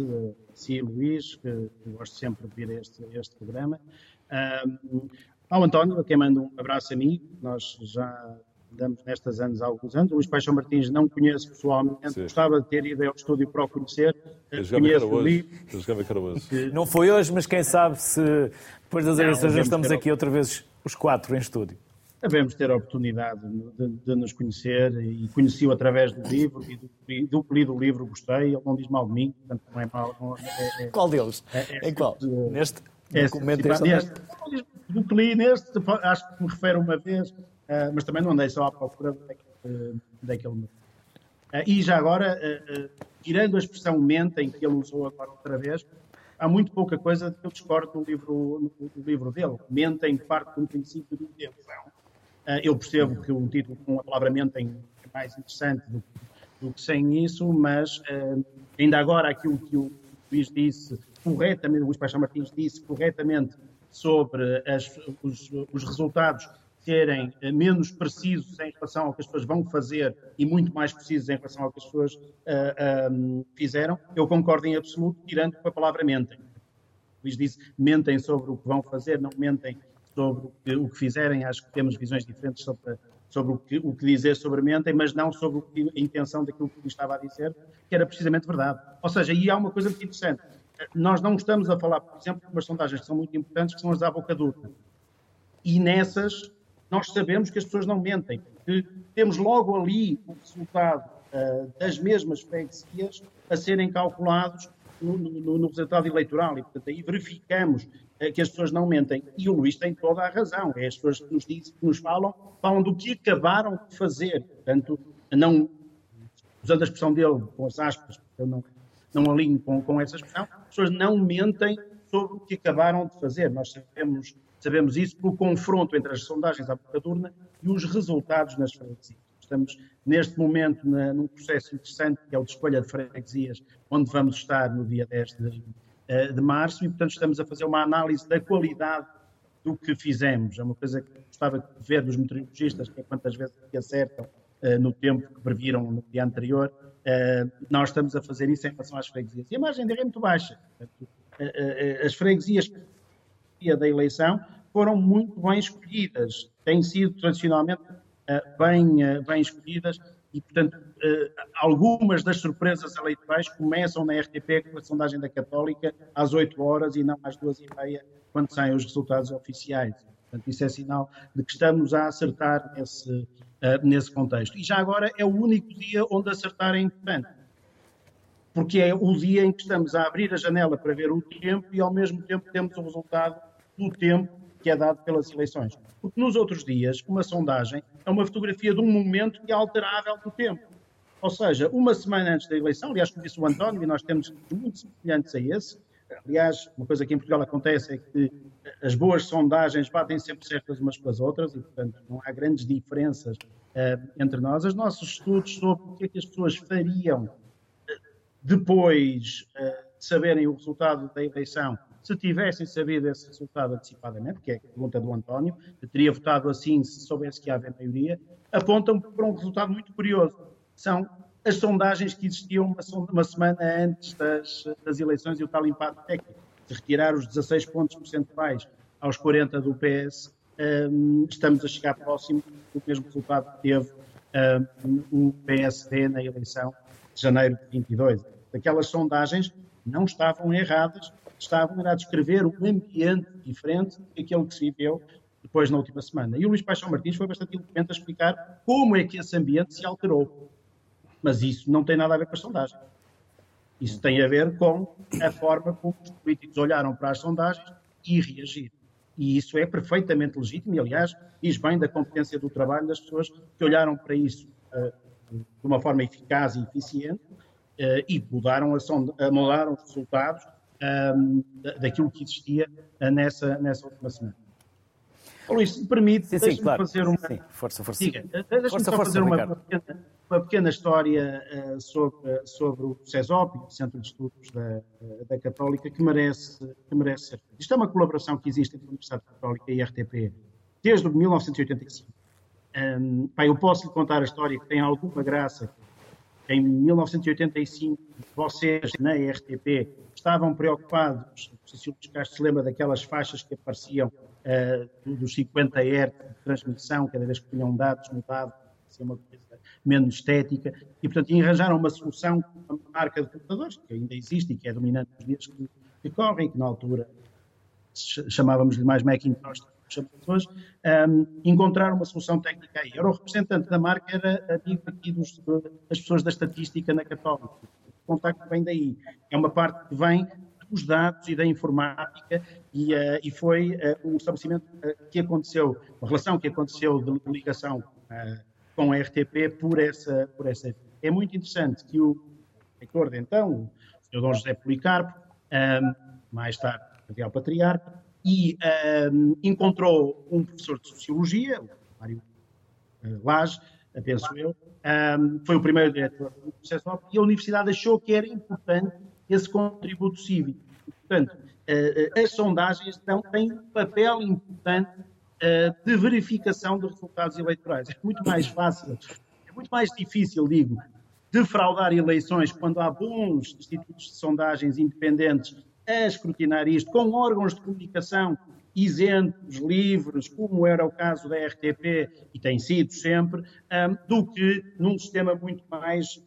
a si, Luís, que gosto sempre de vir a este, a este programa. Um, ao António, a quem mando um abraço a mim, nós já andamos nestas anos há alguns anos. O Luís Paixão Martins não conheço pessoalmente, Sim. gostava de ter ido ao estúdio para o conhecer. Conheço o livro. Não foi hoje, mas quem sabe se depois das eleições já estamos aqui outra vez os quatro em estúdio. Devemos ter a oportunidade de, de, nos conhecer e conheci-o através do livro e do, do lido o livro gostei. Ele não diz mal de mim, portanto não é mal. Não, é, é, qual deles? É, é, em qual? Neste? É, este, neste, do neste, acho que me refere uma vez, uh, mas também não andei só à procura daquele. daquele uh, e já agora, uh, tirando a expressão mentem, que ele usou agora outra vez, há muito pouca coisa que eu discordo no livro, no, livro dele. Mentem parte de um princípio de intenção. eu percebo que o título com a palavra mentem é mais interessante do, do que sem isso, mas ainda agora aquilo que o Luís disse corretamente, o Luís Paixão Martins disse corretamente sobre as, os, os, resultados serem eh, menos precisos em relação ao que as pessoas vão fazer e muito mais precisos em relação ao que as pessoas uh, eh, um, ehm, fizeram, eu concordo em absoluto, tirando com a palavra mentem. Luís disse, mentem sobre o que vão fazer, não mentem sobre o que, o que fizerem. Acho que temos visões diferentes sobre, sobre o, que, o que dizer sobre mentem, mas não sobre a intenção daquilo que estava a dizer, que era precisamente verdade. Ou seja, e há uma coisa muito interessante. Nós não estamos a falar, por exemplo, de umas sondagens que são muito importantes, que são as da boca dura. E nessas, nós sabemos que as pessoas não mentem, temos logo ali o resultado uh, das mesmas freguesias a serem calculados no, no, no, resultado eleitoral. E, portanto, aí verificamos uh, que as pessoas não mentem. E o Luís tem toda a razão. É as pessoas que nos, dizem, que nos falam, falam do que acabaram de fazer. Portanto, não, usando a expressão dele, com as aspas, eu não, não alinho com, com essa expressão, as pessoas não mentem sobre o que acabaram de fazer. Nós sabemos, sabemos isso pelo confronto entre as sondagens à boca urna e os resultados nas freguesias. Estamos, neste momento, na, num processo interessante, que é o de escolha de freguesias, onde vamos estar no dia 10 de, eh, de março, e, portanto, estamos a fazer uma análise da qualidade do que fizemos. É uma coisa que gostava de ver dos meteorologistas, que é quantas vezes que acertam no tempo que previram no dia anterior. Uh, nós estamos a fazer isso em relação às freguesias. E a margem de erro é muito baixa. Uh, as freguesias da eleição foram muito bem escolhidas, têm sido tradicionalmente bem, bem escolhidas e, portanto, algumas das surpresas eleitorais começam na RTP com a sondagem da Católica às 8 horas e não às 2 e meia, quando saem os resultados oficiais. Portanto, isso é sinal de que estamos a acertar nesse, uh, nesse contexto. E já agora é o único dia onde acertar é importante. Porque é o dia em que estamos a abrir a janela para ver o tempo e ao mesmo tempo temos o resultado do tempo que é dado pelas eleições. Porque nos outros dias, uma sondagem é uma fotografia de um momento que é alterável do tempo. Ou seja, uma semana antes da eleição, aliás, como disse o António, e nós temos muito semelhantes a esse, aliás, uma coisa que em Portugal acontece é que as boas sondagens batem sempre certas umas com as outras e, portanto, não há grandes diferenças uh, entre nós. Os nossos estudos sobre o que é que as pessoas fariam uh, depois uh, de saberem o resultado da eleição, se tivessem sabido esse resultado antecipadamente, que é a pergunta do António, teria votado assim se soubesse que havia maioria, apontam para um resultado muito curioso. São as sondagens que existiam uma, uma semana antes das, das eleições e o tal impacto técnico de retirar os 16 pontos percentuais aos 40 do PS, um, estamos a chegar próximo do mesmo resultado que teve um, o PSD na eleição de janeiro de 22. Aquelas sondagens não estavam erradas, estavam a descrever um ambiente diferente daquele que se viveu depois na última semana. E o Luís Paixão Martins foi bastante eloquente a explicar como é que esse ambiente se alterou. Mas isso não tem nada a ver com as sondagens. Isso tem a ver com a forma como os políticos olharam para as sondagens e reagiram. E isso é perfeitamente legítimo, e aliás, diz bem da competência do trabalho das pessoas que olharam para isso uh, de uma forma eficaz e eficiente uh, e mudaram, a mudaram os resultados daquilo que existia nessa, nessa última semana. Luís, se me permite, deixe-me claro. fazer uma. Sim, força, força. Diga, deixe-me só força, fazer uma, pequena, uma pequena história uh, sobre, sobre o CESOP, o Centro de Estudos da, da Católica, que merece, que merece ser feita. Isto é uma colaboração que existe entre a Universidade Católica e a RTP desde 1985. Um, pá, eu posso lhe contar a história que tem alguma graça. Em 1985, vocês na RTP estavam preocupados, se o Castro se lembra daquelas faixas que apareciam uh, dos 50 Hz de transmissão, cada vez que tinham dados mudados, ser uma coisa menos estética, e portanto arranjaram uma solução com uma marca de computadores, que ainda existe e que é dominante nos dias que, que correm, que na altura chamávamos-lhe mais Macintosh, hoje, um, encontraram uma solução técnica aí. Era o representante da marca, era amigo aqui dos, das pessoas da estatística na Católica. O contacto vem daí. É uma parte que vem dos dados e da informática e, uh, e foi uh, um estabelecimento uh, que aconteceu, uma relação que aconteceu de ligação com a RTP por essa, por essa. É muito interessante que o reitor de então, o Sr. Dom José Policarpo, um, mais tarde cardeal patriarca, e um, encontrou um professor de Sociologia, o Mário Lage, penso eu, um, foi o primeiro diretor do processo e a Universidade achou que era importante esse contributo cívico. Portanto, uh, as sondagens têm um papel importante uh, de verificação de resultados eleitorais. É muito mais fácil, é muito mais difícil, digo, defraudar eleições quando há bons institutos de sondagens independentes a escrutinar isto, com órgãos de comunicação isentos, livres, como era o caso da RTP e tem sido sempre, do que num sistema muito mais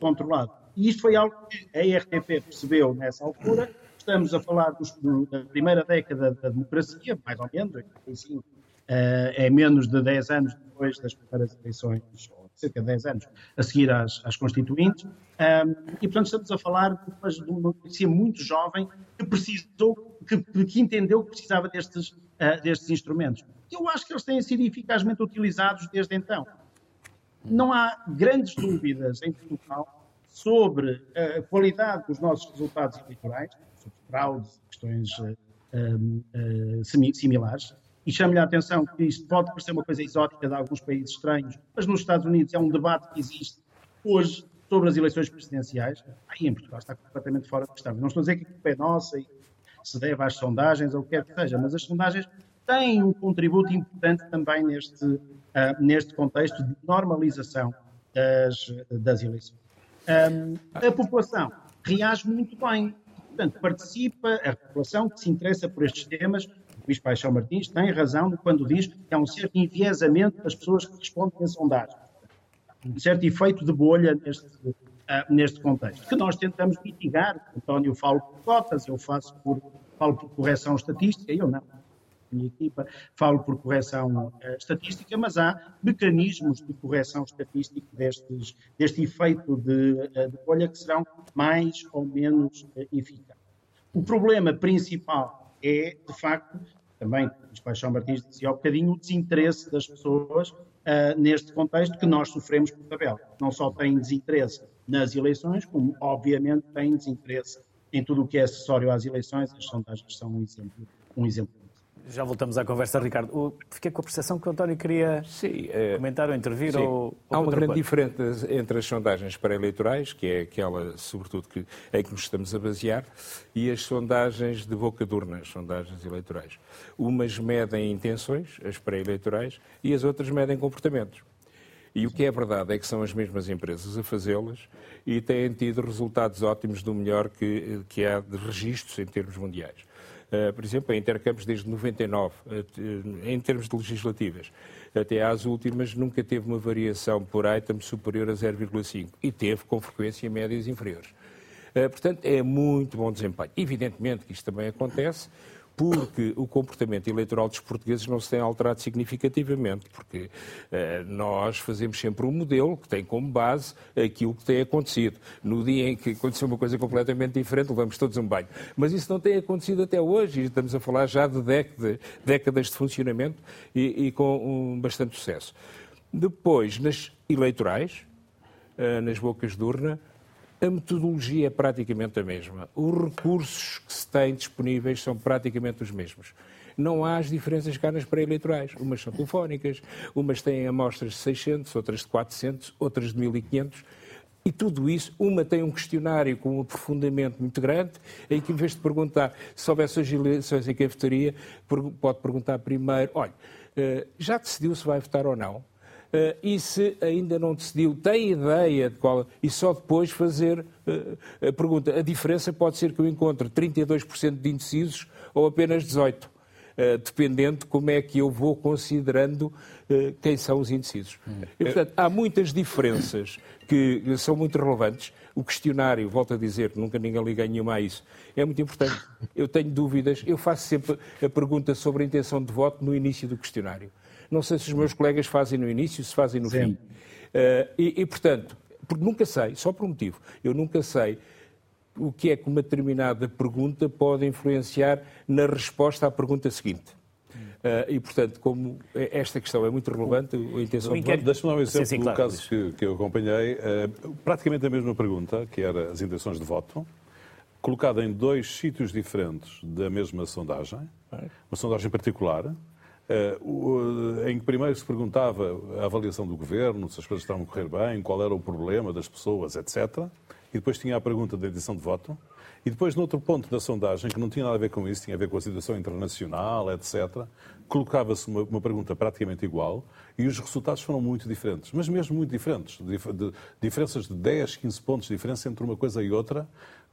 controlado. E isto foi algo que a RTP percebeu nessa altura, estamos a falar dos, da primeira década da democracia, mais ou menos, 85, é menos de 10 anos depois das primeiras eleições, ou cerca de 10 anos, a seguir às, às constituintes. e, portanto, estamos a falar de uma democracia muito jovem que precisou, que, que entendeu que precisava destes, uh, destes instrumentos. Eu acho que eles têm sido eficazmente utilizados desde então. Não há grandes dúvidas em Portugal sobre a qualidade dos nossos resultados eleitorais, sobre fraudes, questões uh, uh, similares, e chamo-lhe a atenção que isto pode parecer uma coisa exótica de alguns países estranhos, mas nos Estados Unidos é um debate que existe hoje sobre as eleições presidenciais. Aí em Portugal está completamente fora de questão. Não estou a dizer que a culpa é nossa e se deve às sondagens ou o que quer que seja, mas as sondagens têm um contributo importante também neste, uh, neste contexto de normalização das, das eleições. Um, a população reage muito bem, portanto, participa, a população que se interessa por estes temas Luís Paixão Martins tem razão quando diz que há um certo enviesamento das pessoas que respondem a sondagens. Um certo efeito de bolha neste, uh, neste contexto, que nós tentamos mitigar. António fala por cotas, eu faço por, falo por correção estatística, eu não. Minha equipa falo por correção uh, estatística, mas há mecanismos de correção estatística destes, deste efeito de, uh, de que serão mais ou menos eficazes. O problema principal é, de facto, também, o Paixão Martins dizia há um bocadinho, o desinteresse das pessoas uh, neste contexto que nós sofremos por tabela. Não só têm desinteresse nas eleições, como, obviamente, têm desinteresse em tudo o que é acessório às eleições. As sondagens são um exemplo, um exemplo já voltamos à conversa, Ricardo. Fiquei com a percepção que o António queria sim, é, comentar ou intervir. Sim. Ou, Há uma grande diferença entre as sondagens pré-eleitorais, que é aquela, sobretudo, que, em que nos estamos a basear, e as sondagens de boca de urna, as sondagens eleitorais. Umas medem intenções, as pré-eleitorais, e as outras medem comportamentos. E o que é verdade é que são as mesmas empresas a fazê-las e têm tido resultados ótimos do melhor que, que há de registros em termos mundiais. Eh, por exemplo, a Intercampos desde 99, eh, em termos de legislativas, até às últimas, nunca teve uma variação por item superior a 0,5 e teve, com frequência, médias inferiores. Eh, portanto, é muito bom desempenho. Evidentemente que isto também acontece porque o comportamento eleitoral dos portugueses não se tem alterado significativamente, porque uh, nós fazemos sempre um modelo que tem como base aquilo que tem acontecido. No dia em que aconteceu uma coisa completamente diferente, levamos todos um banho. Mas isso não tem acontecido até hoje, e estamos a falar já de décadas, de funcionamento e, e com um bastante sucesso. Depois, nas eleitorais, uh, nas bocas de urna, a metodologia é praticamente a mesma. Os recursos que se têm disponíveis são praticamente os mesmos. Não há as diferenças cá nas pré-eleitorais. Umas são telefónicas, umas têm amostras de 600, outras de 400, outras de 1500. E tudo isso, uma tem um questionário com um aprofundamento muito grande, em que, em vez de perguntar se houvesse as eleições em cafetaria, pode perguntar primeiro: olha, eh, já decidiu se vai votar ou não? Uh, e se ainda não decidiu, tem ideia de qual. E só depois fazer uh, a pergunta. A diferença pode ser que eu encontre 32% de indecisos ou apenas 18%. Uh, eh, dependendo de como é que eu vou considerando quem são os indecisos. Hum. E, portanto, há muitas diferenças que são muito relevantes. O questionário, volto a dizer, nunca ninguém liga nenhuma a isso, é muito importante. Eu tenho dúvidas, eu faço sempre a pergunta sobre a intenção de voto no início do questionário. Não sei se os meus colegas fazem no início, se fazem no Sim. fim. Uh, e, e, portanto, porque nunca sei, só por um motivo, eu nunca sei o que é que uma determinada pergunta pode influenciar na resposta à pergunta seguinte. Uh, e, portanto, como esta questão é muito relevante, a intenção de voto... Deixa-me dar um exemplo sim, sim, claro, do caso que, que, eu acompanhei. Uh, praticamente a mesma pergunta, que era as intenções de voto, colocada em dois sítios diferentes da mesma sondagem, uma sondagem particular, em que primeiro se perguntava a avaliação do governo, se as coisas estavam a correr bem, qual era o problema das pessoas, etc. E depois tinha a pergunta da edição de voto. E depois, noutro ponto da sondagem, que não tinha nada a ver com isso, tinha a ver com a situação internacional, etc., colocava-se uma, uma, pergunta praticamente igual e os resultados foram muito diferentes, mas mesmo muito diferentes. De, de, diferenças de 10, 15 pontos de diferença entre uma coisa e outra,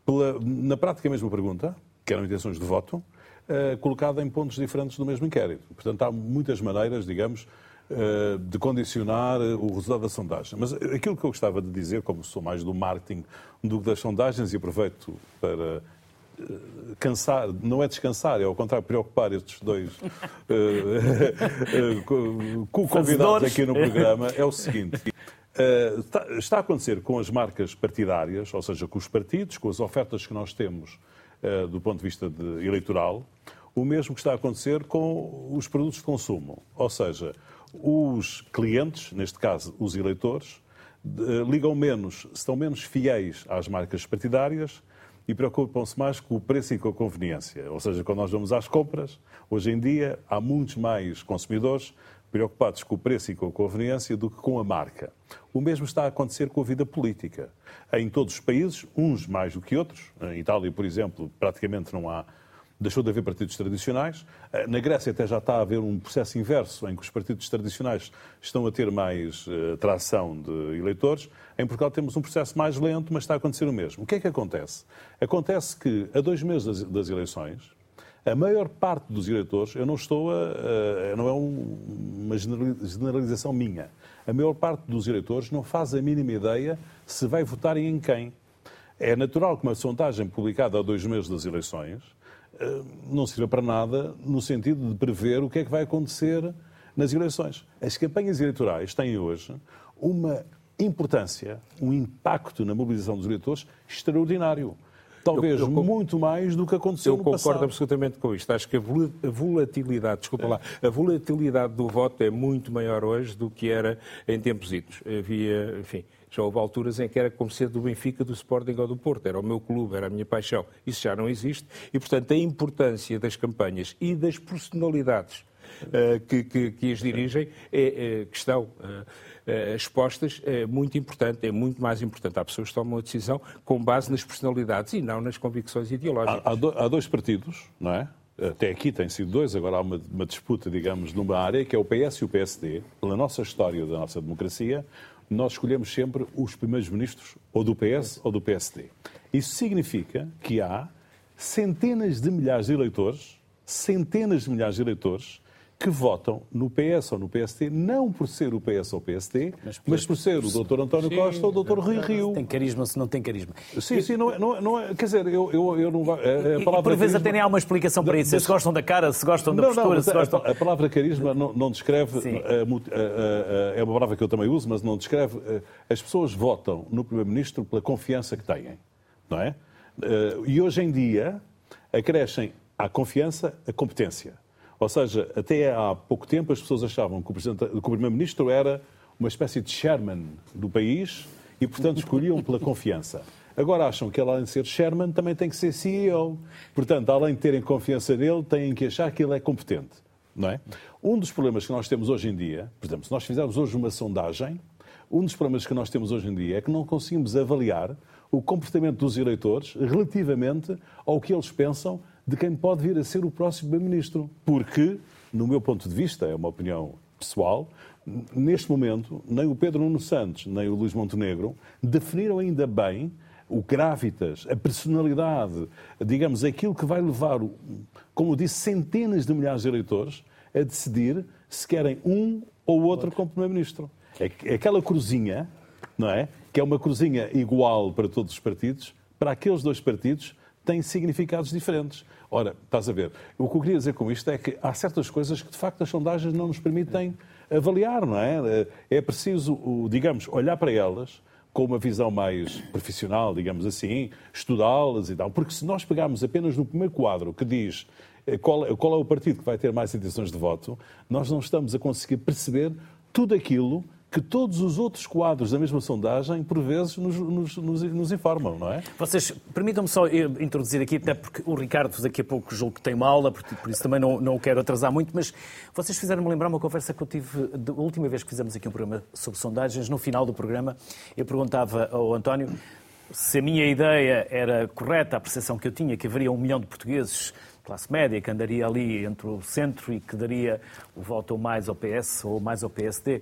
pela, na prática a mesma pergunta, que eram intenções de voto, colocada em pontos diferentes do mesmo inquérito. Portanto, há muitas maneiras, digamos, uh, de condicionar o resultado da sondagem. Mas aquilo que eu gostava de dizer, como sou mais do marketing do que das sondagens, e aproveito para cansar, não é descansar, é ao contrário, preocupar estes dois uh, uh, convidados aqui no programa, é o seguinte. Está, está, a acontecer com as marcas partidárias, ou seja, com os partidos, com as ofertas que nós temos do ponto de vista de, eleitoral, o mesmo que está a acontecer com os produtos de consumo. Ou seja, os clientes, neste caso os eleitores, uh, ligam menos, estão menos fiéis às marcas partidárias e preocupam-se mais com o preço e com a conveniência. Ou seja, quando nós vamos às compras, hoje em dia há muitos mais consumidores preocupados com o preço e com a conveniência do que com a marca. O mesmo está a acontecer com a vida política. Em todos os países, uns mais do que outros, em Itália, por exemplo, praticamente não há, deixou de haver partidos tradicionais. Na Grécia até já está a haver um processo inverso, em que os partidos tradicionais estão a ter mais uh, tração de eleitores. Em Portugal temos um processo mais lento, mas está a acontecer o mesmo. O que é que acontece? Acontece que, a dois meses das, das eleições, a maior parte dos eleitores, eu não estou a, não é um, uma generalização minha, a maior parte dos eleitores não faz a mínima ideia se vai votar em quem. É natural que uma sondagem publicada há dois meses das eleições eh, não sirva para nada no sentido de prever o que é que vai acontecer nas eleições. As campanhas eleitorais têm hoje uma importância, um impacto na mobilização dos eleitores extraordinário talvez eu, eu, muito mais do que aconteceu no passado. Eu concordo absolutamente com isto. Acho que a volatilidade, desculpa é. lá, a volatilidade do voto é muito maior hoje do que era em tempos idos. Havia, enfim, já houve alturas em que era como ser do Benfica, do Sporting ou do Porto. Era o meu clube, era a minha paixão. Isso já não existe. E, portanto, a importância das campanhas e das personalidades que, que, que, as dirigem é, é questão. Uh, uh, expostas é muito importante, é muito mais importante. Há pessoas que tomam a decisão com base nas personalidades e não nas convicções ideológicas. Há, há, do, há dois partidos, não é? Até aqui tem sido dois, agora há uma, uma, disputa, digamos, numa área que é o PS e o PSD. Pela nossa história da nossa democracia, nós escolhemos sempre os primeiros ministros ou do PS ou do PSD. Isso significa que há centenas de milhares de eleitores, centenas de milhares de eleitores, que votam no PS ou no PST, não por ser o PS ou o PST, mas por, mas por ser o Dr. António sim, Costa ou o Dr. Rui Rio. Tem carisma se não tem carisma. Sim, sim, não é, não é, não é quer dizer, eu, eu, eu não... A, a palavra por vezes até nem há uma explicação para isso, se gostam da cara, se gostam da não, postura, não, se gostam... A, a palavra carisma não, não descreve, é uma palavra que eu também uso, mas não descreve, as pessoas votam no Primeiro-Ministro pela confiança que têm, não é? E hoje em dia acrescem à confiança a competência. Ou seja, até há pouco tempo as pessoas achavam que o, Primeiro-Ministro era uma espécie de Sherman do país e, portanto, escolhiam pela confiança. Agora acham que, além de ser Sherman, também tem que ser CEO. Portanto, além de terem confiança nele, têm que achar que ele é competente. Não é? Um dos problemas que nós temos hoje em dia, por exemplo, se nós fizermos hoje uma sondagem, um dos problemas que nós temos hoje em dia é que não conseguimos avaliar o comportamento dos eleitores relativamente ao que eles pensam de quem pode vir a ser o próximo Primeiro-Ministro. Porque, no meu ponto de vista, é uma opinião pessoal, neste momento, nem o Pedro Nuno Santos, nem o Luís Montenegro definiram ainda bem o gravitas, a personalidade, digamos, aquilo que vai levar, como eu disse, centenas de milhares de eleitores a decidir se querem um ou outro como Primeiro-Ministro. É, é aquela cruzinha, não é? Que é uma cruzinha igual para todos os partidos, para aqueles dois partidos têm significados diferentes. Ora, estás a ver, o que eu queria dizer com isto é que há certas coisas que, de facto, as sondagens não nos permitem avaliar, não é? É preciso, digamos, olhar para elas com uma visão mais profissional, digamos assim, estudá-las e tal. Porque se nós pegarmos apenas no primeiro quadro que diz eh, qual, qual é o partido que vai ter mais intenções de voto, nós não estamos a conseguir perceber tudo aquilo que todos os outros quadros da mesma sondagem, por vezes, nos, nos, nos, nos informam, não é? Vocês, permitam-me só introduzir aqui, até porque o Ricardo daqui a pouco julgo que tem uma aula, por, por isso também não, não o quero atrasar muito, mas vocês fizeram-me lembrar uma conversa que eu tive, da última vez que fizemos aqui um programa sobre sondagens, no final do programa, eu perguntava ao António se a minha ideia era correta, a percepção que eu tinha, que haveria um milhão de portugueses classe média, que andaria ali entre o centro e que daria o voto ou mais ao PS ou mais ao PSD.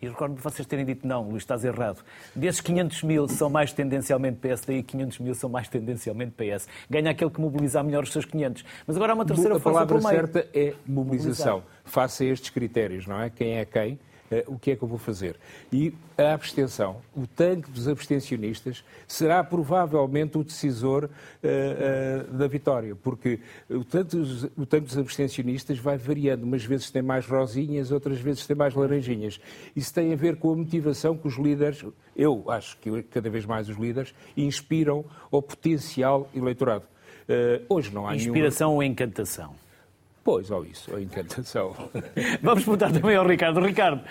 E recordo-me de vocês terem dito, não, Luís, estás errado. Desses 500 mil são mais tendencialmente PSD e 500 mil são mais tendencialmente PS. Ganha aquele que mobiliza melhor os seus 500. Mas agora há uma terceira a força A palavra certa é mobilização. Mobilizar. Face a estes critérios, não é? Quem é quem? O que é que eu vou fazer? E a abstenção, o tanque dos abstencionistas, será provavelmente o decisor uh, uh, da vitória, porque o tanque, dos, o tanque dos abstencionistas vai variando, umas vezes tem mais rosinhas, outras vezes tem mais laranjinhas. Isso tem a ver com a motivação que os líderes, eu acho que cada vez mais os líderes, inspiram ao potencial eleitorado. Uh, hoje não há Inspiração nenhuma... ou encantação? Pois, ou isso, ou encantação. Vamos perguntar também ao Ricardo. Ricardo,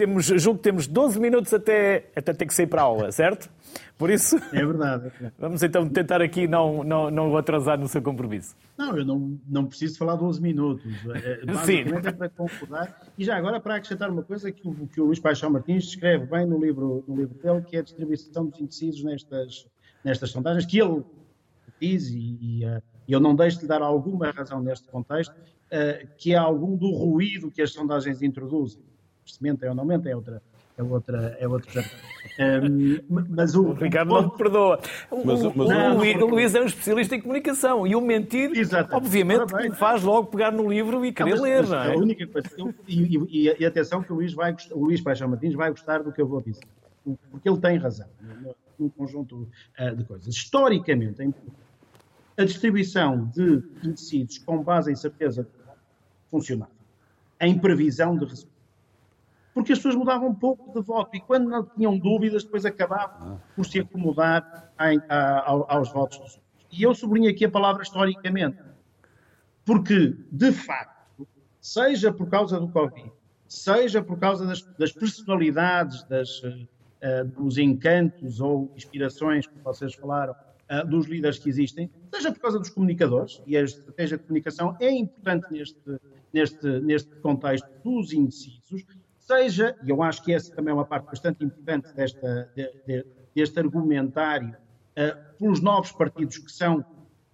temos, julgo que temos 12 minutos até, até ter que sair para a aula, certo? Por isso. É verdade. É vamos então tentar aqui não, não, não atrasar no seu compromisso. Não, eu não, não preciso falar 12 minutos. É, Sim. é para concordar. E já agora, para acrescentar uma coisa que o, que o Luís Paixão Martins escreve bem no livro, no livro dele, que é a distribuição dos indecisos nestas, nestas sondagens, que ele diz, e, e uh, eu não deixo de dar alguma razão neste contexto, uh, que é algum do ruído que as sondagens introduzem se é ou não mente, é outra. É outra, é outra um, mas o, o Ricardo não te perdoa. Mas, o, mas não, o, Luís é um especialista em comunicação e o mentir, Exatamente. obviamente, bem, faz logo pegar no livro e querer não, ler. Não é? A única coisa, eu, e, e, e, atenção que o Luís, vai, o Luís Paixão Martins vai gostar do que eu vou dizer, porque ele tem razão num conjunto uh, de coisas. Historicamente, a distribuição de indecisos com base em certeza funcionava, em previsão de resultados porque as pessoas mudavam pouco de voto e quando não tinham dúvidas, depois acabavam por se acomodar em, a, aos votos dos outros. E eu sublinho aqui a palavra historicamente, porque, de facto, seja por causa do Covid, seja por causa das, das personalidades, das, uh, dos encantos ou inspirações, como vocês falaram, uh, dos líderes que existem, seja por causa dos comunicadores, e a estratégia de comunicação é importante neste, neste, neste contexto dos indecisos, seja, e eu acho que essa também é uma parte bastante importante desta, de, de, deste argumentário, uh, pelos novos partidos que são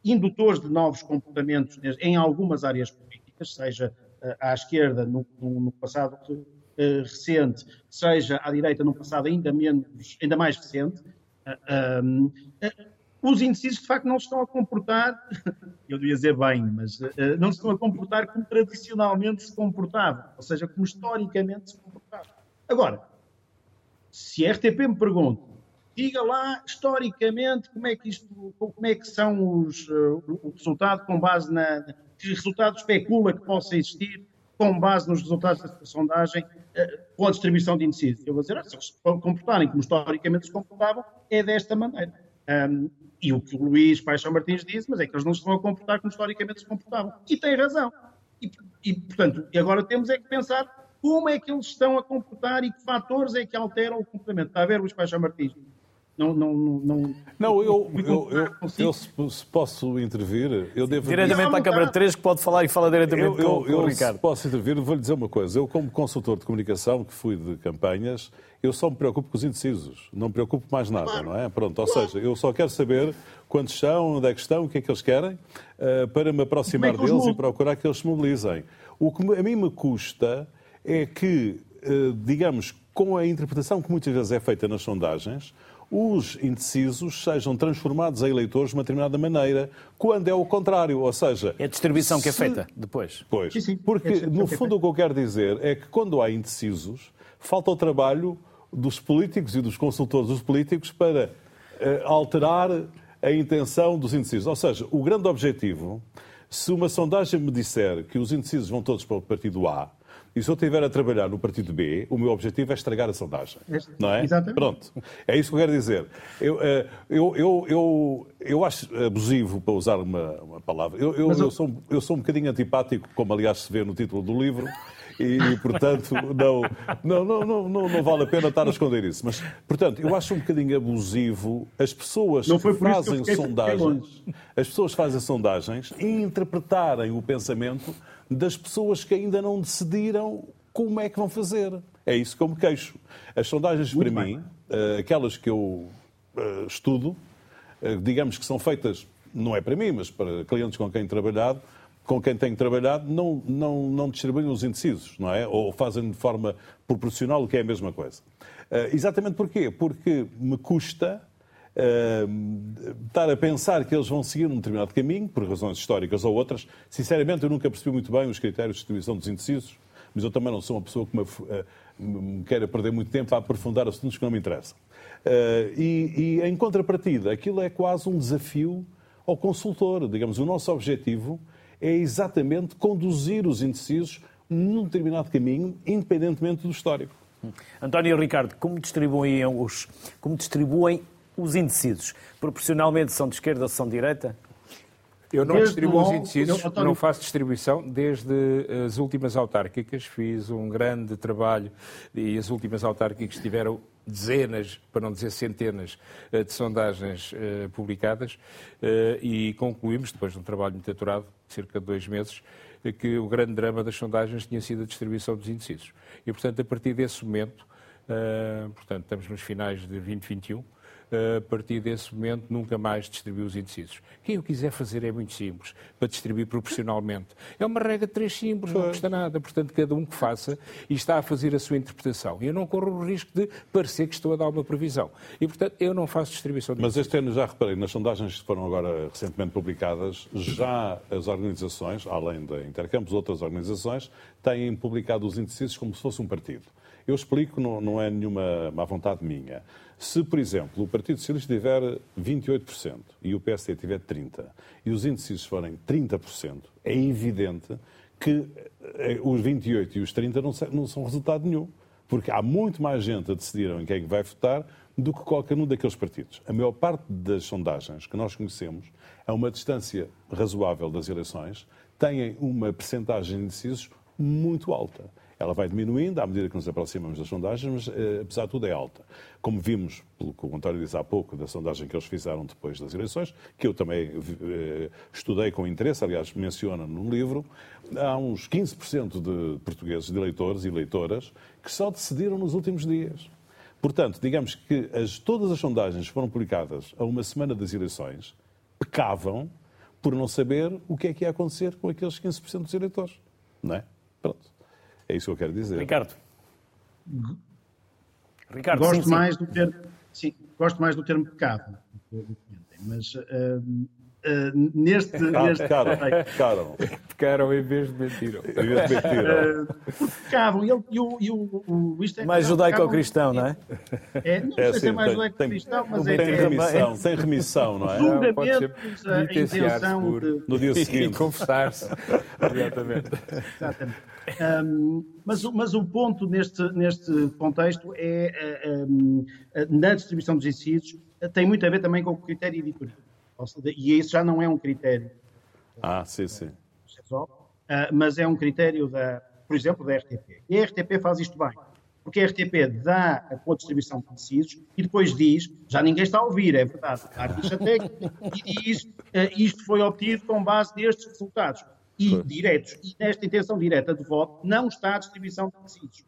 indutores de novos comportamentos em algumas áreas políticas, seja uh, à esquerda no, no, passado uh, recente, seja à direita no passado ainda, menos, ainda mais recente. Um, os indecisos de facto não se estão a comportar, eu devia dizer bem, mas uh, não se estão a comportar como tradicionalmente se comportavam, ou seja, como historicamente se comportavam. Agora, se a RTP me pergunta, diga lá historicamente como é que isto, como é que são os, uh, o resultado com base na, que resultado especula que possa existir com base nos resultados da sondagem com a distribuição de indecisos. Eu vou dizer, ah, se se comportarem como historicamente se comportavam, é desta maneira. Um, e o que o Luís Paixão Martins disse, mas é que eles não se estão a comportar como historicamente se comportavam. E tem razão. E, e, portanto, agora temos é que pensar como é que eles estão a comportar e que fatores é que alteram o comportamento. Está a ver, Luís Paixão Martins? Não, não, não, não eu, eu, eu, eu se, posso intervir, eu devo... Diretamente para a Câmara 3, que pode falar e fala diretamente eu, com, eu, o Ricardo. Se posso intervir, vou-lhe dizer uma coisa. Eu, como consultor de comunicação, que fui de campanhas, eu só me preocupo com os indecisos. Não me preocupo mais nada, não é? Pronto, ou seja, eu só quero saber quantos são, onde é que estão, o que é que eles querem, uh, para me aproximar é deles e procurar que eles se mobilizem. O que a mim me custa é que, uh, digamos, com a interpretação que muitas vezes é feita nas sondagens, os indecisos sejam transformados em eleitores de uma determinada maneira, quando é o contrário, ou seja... É a distribuição se... que é feita depois. Pois, sim, sim. porque é no fundo o que eu quero dizer é que quando há indecisos, falta o trabalho dos políticos e dos consultores dos políticos para uh, alterar a intenção dos indecisos. Ou seja, o grande objetivo, se uma sondagem me disser que os indecisos vão todos para o partido A, e se eu estiver a trabalhar no partido B, o meu objetivo é estragar a sondagem. Não é? Exatamente. Pronto. É isso que eu quero dizer. Eu, eh, eu, eu, eu, eu acho abusivo, para usar uma, uma palavra. Eu, eu, eu, sou, eu sou um bocadinho antipático, como aliás se vê no título do livro e, portanto, não, não, não, não, não vale a pena estar a esconder isso. Mas, portanto, eu acho um bocadinho abusivo as pessoas que fazem que sondagens, as pessoas fazem sondagens e interpretarem o pensamento das pessoas que ainda não decidiram como é que vão fazer. É isso que eu me queixo. As sondagens, Muito para bem. mim, eh, aquelas que eu eh, estudo, eh, digamos que são feitas, não é para mim, mas para clientes com quem tenho trabalhado, com quem tenho trabalhado não, não, não distribuem os indecisos, não é? Ou fazem de forma proporcional, o que é a mesma coisa. Exatamente porquê? Porque me custa estar a pensar que eles vão seguir um determinado caminho, por razões históricas ou outras. Sinceramente, eu nunca percebi muito bem os critérios de distribuição dos indecisos, mas eu também não sou uma pessoa que me, uh, me queira perder muito tempo a aprofundar assuntos que não me interessam. Uh, e, e, em contrapartida, aquilo é quase um desafio ao consultor. Digamos, o nosso objetivo é exatamente conduzir os indecisos num determinado caminho, independentemente do histórico. António e Ricardo, como distribuem os, como distribuem os indecisos? Proporcionalmente são de esquerda ou são de direita? Eu não desde distribuo os indecisos, eu, não faço distribuição desde as últimas autárquicas. Fiz um grande trabalho e as últimas autárquicas tiveram dezenas, para não dizer centenas, eh, de sondagens uh, publicadas e concluímos, depois de um trabalho muito aturado, cerca de dois meses, que o grande drama das sondagens tinha sido a distribuição dos indecisos. E, portanto, a partir desse momento, portanto, estamos nos finais de 2021, a partir desse momento nunca mais distribuir os indecisos. Quem o quiser fazer é muito simples, para distribuir proporcionalmente. É uma regra de três simples, não custa nada. Portanto, cada um que faça e está a fazer a sua interpretação. E eu não corro o risco de parecer que estou a dar uma previsão. E, portanto, eu não faço distribuição de Mas este ano já reparei, nas sondagens que foram agora recentemente publicadas, já as organizações, além da Intercampos, outras organizações, têm publicado os indecisos como se fosse um partido. Eu explico, não, não é nenhuma má vontade minha. Se, por exemplo, o Partido Socialista tiver 28% e o PSD tiver 30% e os indecisos forem 30%, é evidente que eh, os 28% e os 30% não são resultado nenhum. Porque há muito mais gente a decidir em quem vai votar do que qualquer um daqueles partidos. A maior parte das sondagens que nós conhecemos, a uma distância razoável das eleições, têm uma percentagem de indecisos muito alta. Ela vai diminuindo à medida que nos aproximamos das sondagens, mas eh, apesar de tudo é alta. Como vimos, pelo que o António disse há pouco, da sondagem que eles fizeram depois das eleições, que eu também eh, estudei com interesse, aliás, menciona num livro, há uns 15% de portugueses, de eleitores e eleitoras, que só decidiram nos últimos dias. Portanto, digamos que as, todas as sondagens que foram publicadas a uma semana das eleições pecavam por não saber o que é que ia acontecer com aqueles 15% dos eleitores. Não é? Pronto. É isso que eu quero dizer. Ricardo. Ricardo gosto sim, mais sim. do termo, sim, gosto mais do termo pecado, mas uh, uh, neste, Pecaram, neste... pecaram, pecaram em vez de mentiram. Em vez de mentiram. Uh, pecavam e, e, o, e o, o isto é mais judaico-cristão, não é? é? Não é sei se é mais judaico-cristão, mas é, tem remissão, é, sem remissão, não é? Julgamentos, a intenção por, de... No dia seguinte. E confessar-se. Exatamente. Exatamente. Um, mas, mas o ponto neste, neste contexto é, um, na distribuição dos incisos, tem muito a ver também com o critério editorial. E isso já não é um critério. Ah, sim, sim. Uh, mas é um critério, da, por exemplo, da RTP. E a RTP faz isto bem. Porque a RTP dá a distribuição de incisos e depois diz, já ninguém está a ouvir, é verdade, a ficha técnica, e diz, uh, isto foi obtido com base nestes resultados e diretos. E nesta intenção direta de voto não está a distribuição de indecisos.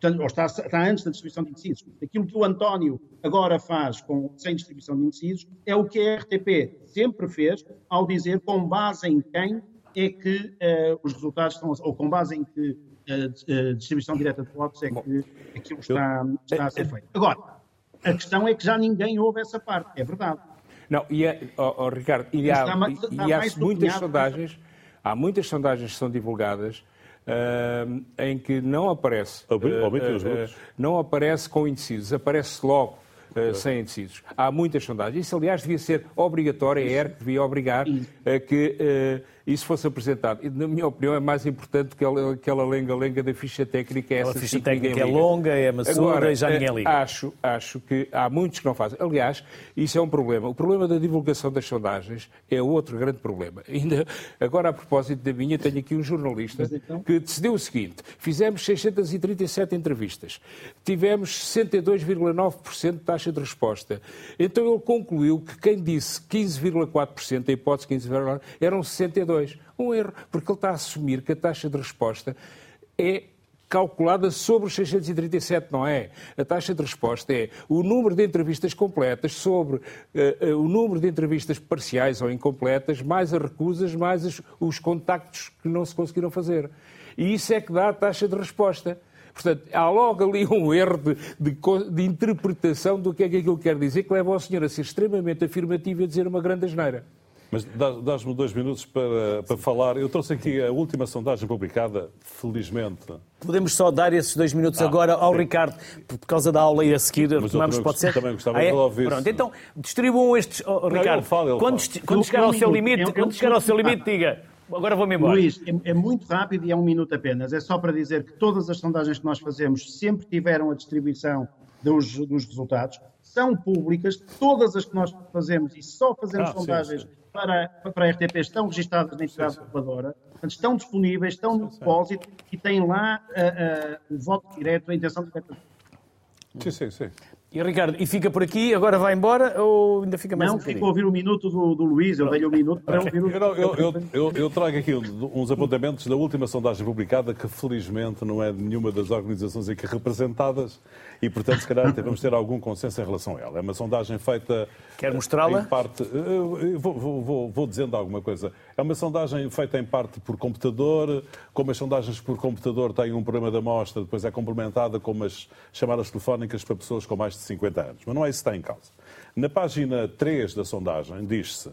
Portanto, ou está, está, antes da distribuição de indecisos. Aquilo que o António agora faz com, sem distribuição de indecisos é o que a RTP sempre fez ao dizer com base em quem é que uh, os resultados estão, ou com base em que a uh, distribuição direta de votos é que aquilo está, está a ser feito. Agora, a questão é que já ninguém ouve essa parte, é verdade. Não, e, é, oh, oh, Ricardo, e há, e há muitas sondagens Há muitas sondagens que são divulgadas uh, em que não aparece, uh, uh, não aparece com indecisos, aparece logo uh, sem indecisos. Há muitas sondagens. Isso, aliás, devia ser obrigatório, a ERC devia obrigar a que isso fosse apresentado. E, na minha opinião, é mais importante que aquela lenga-lenga da ficha técnica. Essa a ficha técnica é longa, é maçuda e já ninguém liga. Acho, acho que há muitos que não fazem. Aliás, isso é um problema. O problema da divulgação das sondagens é outro grande problema. Ainda agora, a propósito da minha, tenho aqui um jornalista então... que decidiu o seguinte. Fizemos 637 entrevistas. Tivemos 62,9% de taxa de resposta. Então ele concluiu que quem disse 15,4%, a hipótese 15,4%, eram 62%. Um erro, porque ele está a assumir que a taxa de resposta é calculada sobre os 637, não é? A taxa de resposta é o número de entrevistas completas sobre uh, uh, o número de entrevistas parciais ou incompletas, mais as recusas, mais os, os contactos que não se conseguiram fazer. E isso é que dá a taxa de resposta. Portanto, há logo ali um erro de, de, de interpretação do que é que aquilo quer dizer, que leva o senhor a ser extremamente afirmativo e a dizer uma grande asneira. Mas dás-me dois minutos para, para falar. Eu trouxe aqui a última sondagem publicada, felizmente. Podemos só dar esses dois minutos ah, agora ao sim. Ricardo, por causa da aula e a seguir Mas retomamos, pode ser? Também gostava ah, é? de ouvir. Pronto, então distribuam estes. Oh, Ricardo, não, falo, quando, quando chegar ao seu limite, quando chegar ao seu limite, diga. Agora vou-me embora. Luís, é, é, muito rápido e é um minuto apenas. É só para dizer que todas as sondagens que nós fazemos sempre tiveram a distribuição dos, dos resultados, são públicas, todas as que nós fazemos e só fazemos ah, sondagens sim, sim. Para, para a RTP estão registadas na entidade reguladora, estão disponíveis, estão no depósito e têm lá uh, uh, o voto direto, a intenção de Sim, sim, sim. E Ricardo, e fica por aqui, agora vai embora ou ainda fica mais não, um fico a ouvir o um minuto do, do Luís, eu dei um minuto para ouvir o... Eu, eu, eu, eu, trago aqui uns apontamentos da última sondagem publicada que felizmente não é de nenhuma das organizações aqui representadas e, portanto, se calhar devemos ter algum consenso em relação a ela. É uma sondagem feita... Quer mostrá-la? Em parte... Vou, vou, vou, vou, dizendo alguma coisa. É uma sondagem feita em parte por computador, como as sondagens por computador têm um programa de amostra, depois é complementada com umas chamadas telefónicas para pessoas com mais de 50 anos. Mas não é isso que está em causa. Na página 3 da sondagem diz-se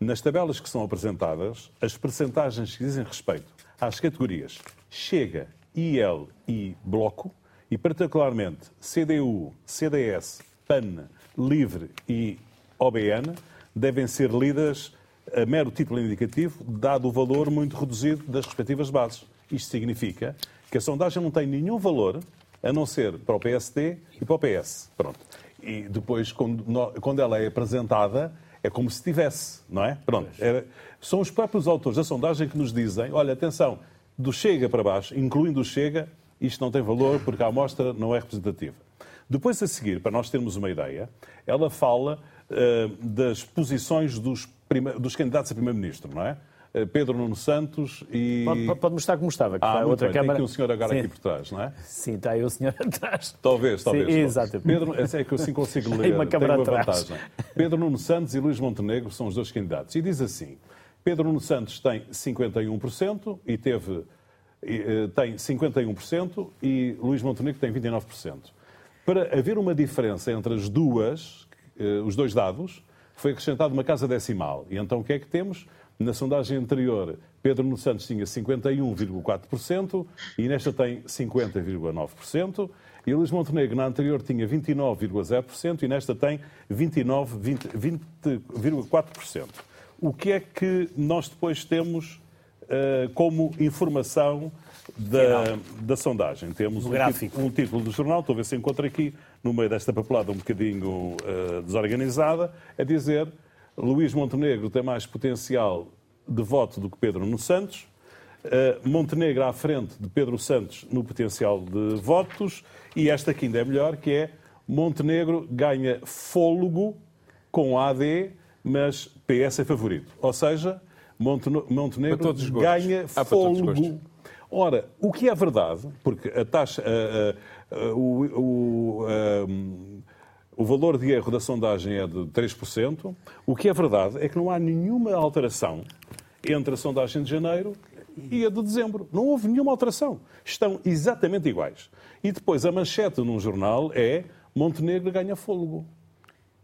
nas tabelas que são apresentadas, as percentagens que dizem respeito às categorias Chega, IL e Bloco, e particularmente CDU, CDS, PAN, LIVRE e OBN, devem ser lidas a mero título indicativo, dado o valor muito reduzido das respectivas bases. Isto significa que a sondagem não tem nenhum valor a não ser para o PSD e para o PS. Pronto. E depois, quando, ela é apresentada, é como se tivesse, não é? Pronto. É, são os próprios autores da sondagem que nos dizem: olha, atenção, do Chega para baixo, incluindo o Chega, isto não tem valor porque a amostra não é representativa. Depois, a seguir, para nós termos uma ideia, ela fala uh, das posições dos, dos candidatos a Primeiro-Ministro, não é? Uh, Pedro Nuno Santos e. Pode, pode, mostrar como estava. Que ah, outra bem. câmara... Tem aqui um senhor agora Sim. aqui por trás, não é? Sim, está aí o senhor atrás. Talvez, talvez. Sim, exatamente. Pedro, é que eu assim consigo ler. Tem uma câmara uma atrás. vantagem. Pedro Nuno Santos e Luís Montenegro são os dois candidatos. E diz assim: Pedro Nuno Santos tem 51% e teve eh, tem 51% e Luís Montenegro tem 29%. Para haver uma diferença entre as duas, eh, os dois dados, foi acrescentada uma casa decimal. E então o que é que temos? Na sondagem anterior, Pedro Nuno Santos tinha 51,4% e nesta tem 50,9%. E Luís Montenegro, na anterior, tinha 29,0% e nesta tem 29,4%. O que é que nós depois temos uh, como informação da, da sondagem. Temos um, um, título do jornal, estou a ver se encontro aqui, no meio desta papelada um bocadinho uh, desorganizada, a dizer Luís Montenegro tem mais potencial de voto do que Pedro no Santos, uh, Montenegro à frente de Pedro Santos no potencial de votos, e esta aqui ainda é melhor, que é Montenegro ganha fôlego com AD, mas PS é favorito. Ou seja, Montenegro ganha ah, fôlego. Ora, o que é verdade, porque a taxa, a, a, o, o valor de erro da sondagem é de 3%, o que é verdade é que não há nenhuma alteração entre a sondagem de janeiro e a de dezembro. Não houve nenhuma alteração. Estão exatamente iguais. E depois a manchete num jornal é Montenegro ganha fôlego.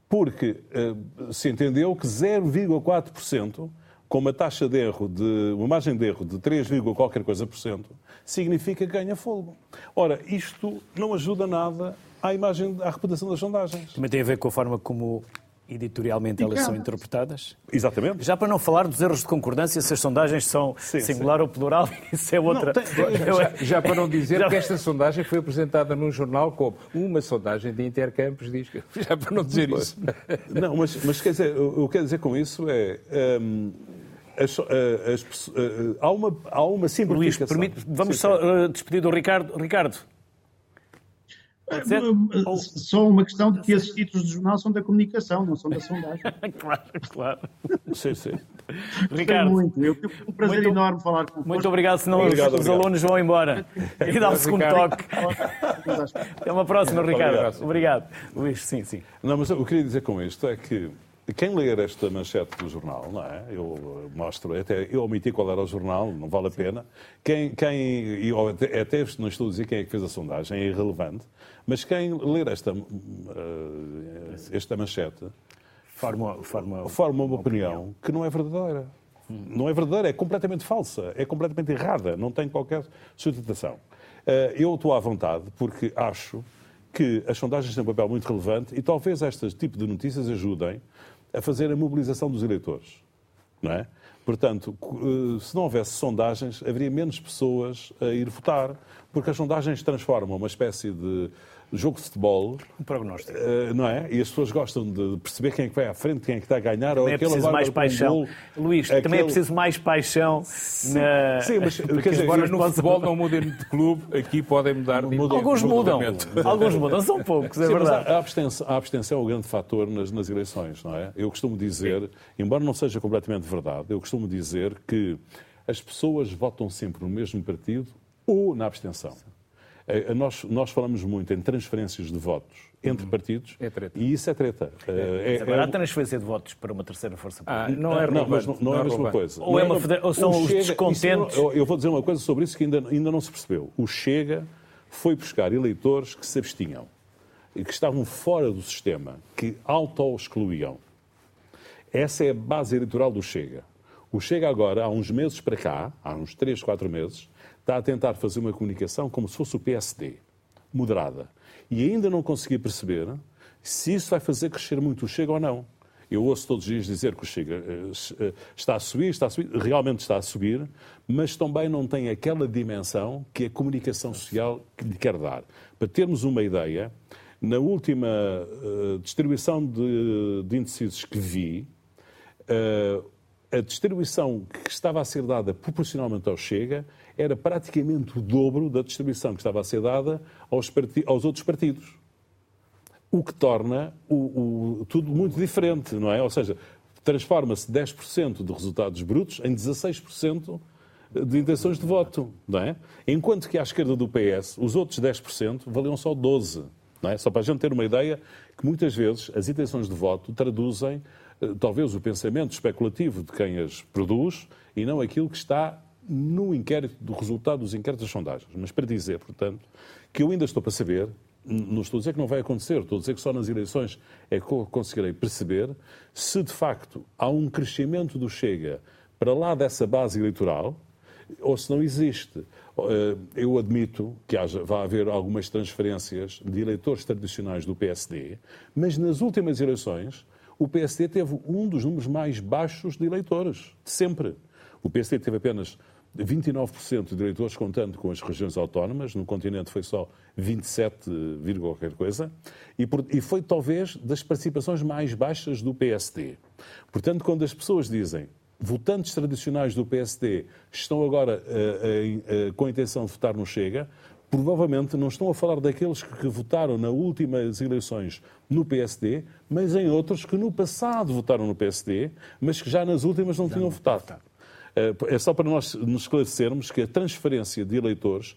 Porque uh, se entendeu que 0,4% com uma taxa de erro, de, uma margem de erro de 3, qualquer coisa por cento, significa que ganha fogo. Ora, isto não ajuda nada à imagem, à reputação das sondagens. Também tem a ver com a forma como editorialmente elas são interpretadas? Exatamente. Já para não falar dos erros de concordância, se as sondagens são sim, singular sim. ou plural, isso é outra. Não, tem... já, já, para não dizer já... que esta sondagem foi apresentada num jornal como uma sondagem de intercampos, diz que... já para não dizer isso. Não, mas, mas quer dizer, o que eu quero dizer com isso é. Hum, as, eh, as, as, eh, há, uma, há uma simplificação. Luís, permite, vamos sim, só uh, despedir do Ricardo. Ricardo. Só uma questão de que esses títulos de jornal são da comunicação, não são da sondagem. claro, claro. Sim, sim. Ricardo. muito. Eu tive um prazer muito, enorme falar com Muito obrigado, senão obrigado, os, obrigado. alunos vão embora. E dá o segundo toque. Até uma próxima, Ricardo. Obrigado. Luís, sim, sim. Não, mas eu queria dizer com isto é que quem ler esta manchete do jornal, não é? Eu mostro, até eu omiti qual era o jornal, não vale a pena. Quem, quem eu até, até não estou a dizer quem é que fez a sondagem, é irrelevante, mas quem ler esta, uh, esta manchete forma, forma, forma uma, opinião, opinião que não é verdadeira. Hum. Não é verdadeira, é completamente falsa, é completamente errada, não tem qualquer sustentação. Eh, eu estou à vontade porque acho que as sondagens têm um papel muito relevante e talvez este tipo de notícias ajudem a fazer a mobilização dos eleitores. Não é? Portanto, eh, se não houvesse sondagens, haveria menos pessoas a ir votar, porque as sondagens transformam uma espécie de jogo de futebol. Um prognóstico. Uh, não é? E as pessoas gostam de perceber quem é que vai à frente, quem é que está a ganhar. Também ou é preciso mais paixão. Gol, Luís, aquele... também é preciso mais paixão Sim, na... Sim mas quer dizer, agora no futebol não mudem de clube, aqui podem mudar de Alguns mudam. Alguns mudam, são poucos, é Sim, verdade. A abstenção, a abstenção é o grande fator nas, nas eleições, não é? Eu costumo dizer, Sim. embora não seja completamente verdade, eu costumo dizer que as pessoas votam sempre no mesmo partido ou na abstenção. É, nós, nós falamos muito em transferências de votos entre uhum. partidos é treta. e isso é treta. É, é, agora, há transferência de votos para uma terceira força ah, política. Ah, não, é não, mas não, não, é a mesma coisa. Ou, é uma, ou são os Chega, descontentes. Isso, eu vou dizer uma coisa sobre isso que ainda, ainda não se percebeu. O Chega foi buscar eleitores que se abstinham e que estavam fora do sistema, que auto-excluíam. Essa é a base eleitoral do Chega. O Chega agora, há uns meses para cá, há uns 3, 4 meses, está a tentar fazer uma comunicação como se fosse o PSD, moderada. E ainda não consegui perceber se isso vai fazer crescer muito o Chega ou não. Eu ouço todos os dias dizer que o Chega eh, eh, está a subir, está a subir, realmente está a subir, mas também não tem aquela dimensão que a comunicação social lhe quer dar. Para termos uma ideia, na última uh, distribuição de, de índices que vi, a distribuição que estava a ser dada proporcionalmente ao Chega era praticamente o dobro da distribuição que estava a ser dada aos, aos outros partidos. O que torna o, o, tudo muito diferente, não é? Ou seja, transforma-se 10% de resultados brutos em 16% de intenções de voto, não é? Enquanto que à esquerda do PS, os outros 10% valiam só 12%. Não é? Só para a gente ter uma ideia que muitas vezes as intenções de voto traduzem talvez o pensamento especulativo de quem as produz e não aquilo que está no inquérito, do resultado dos inquéritos das sondagens. Mas para dizer, portanto, que eu ainda estou para saber, não estou a dizer que não vai acontecer, estou a dizer que só nas eleições é que conseguirei perceber se de facto há um crescimento do Chega para lá dessa base eleitoral ou se não existe. Eh, eu admito que haja, vai haver algumas transferências de eleitores tradicionais do PSD, mas nas últimas eleições o PSD teve um dos números mais baixos de eleitores, sempre. O PSD teve apenas 29% de eleitores contando com as regiões autónomas, no continente foi só 27, qualquer coisa, e, por, e, foi talvez das participações mais baixas do PSD. Portanto, quando as pessoas dizem votantes tradicionais do PSD estão agora uh, uh, uh, com a intenção de votar no Chega, provavelmente não estão a falar daqueles que votaram nas últimas eleições no PSD, mas em outros que no passado votaram no PSD, mas que já nas últimas não já tinham não votado. Eh, é só para nós nos esclarecermos que a transferência de eleitores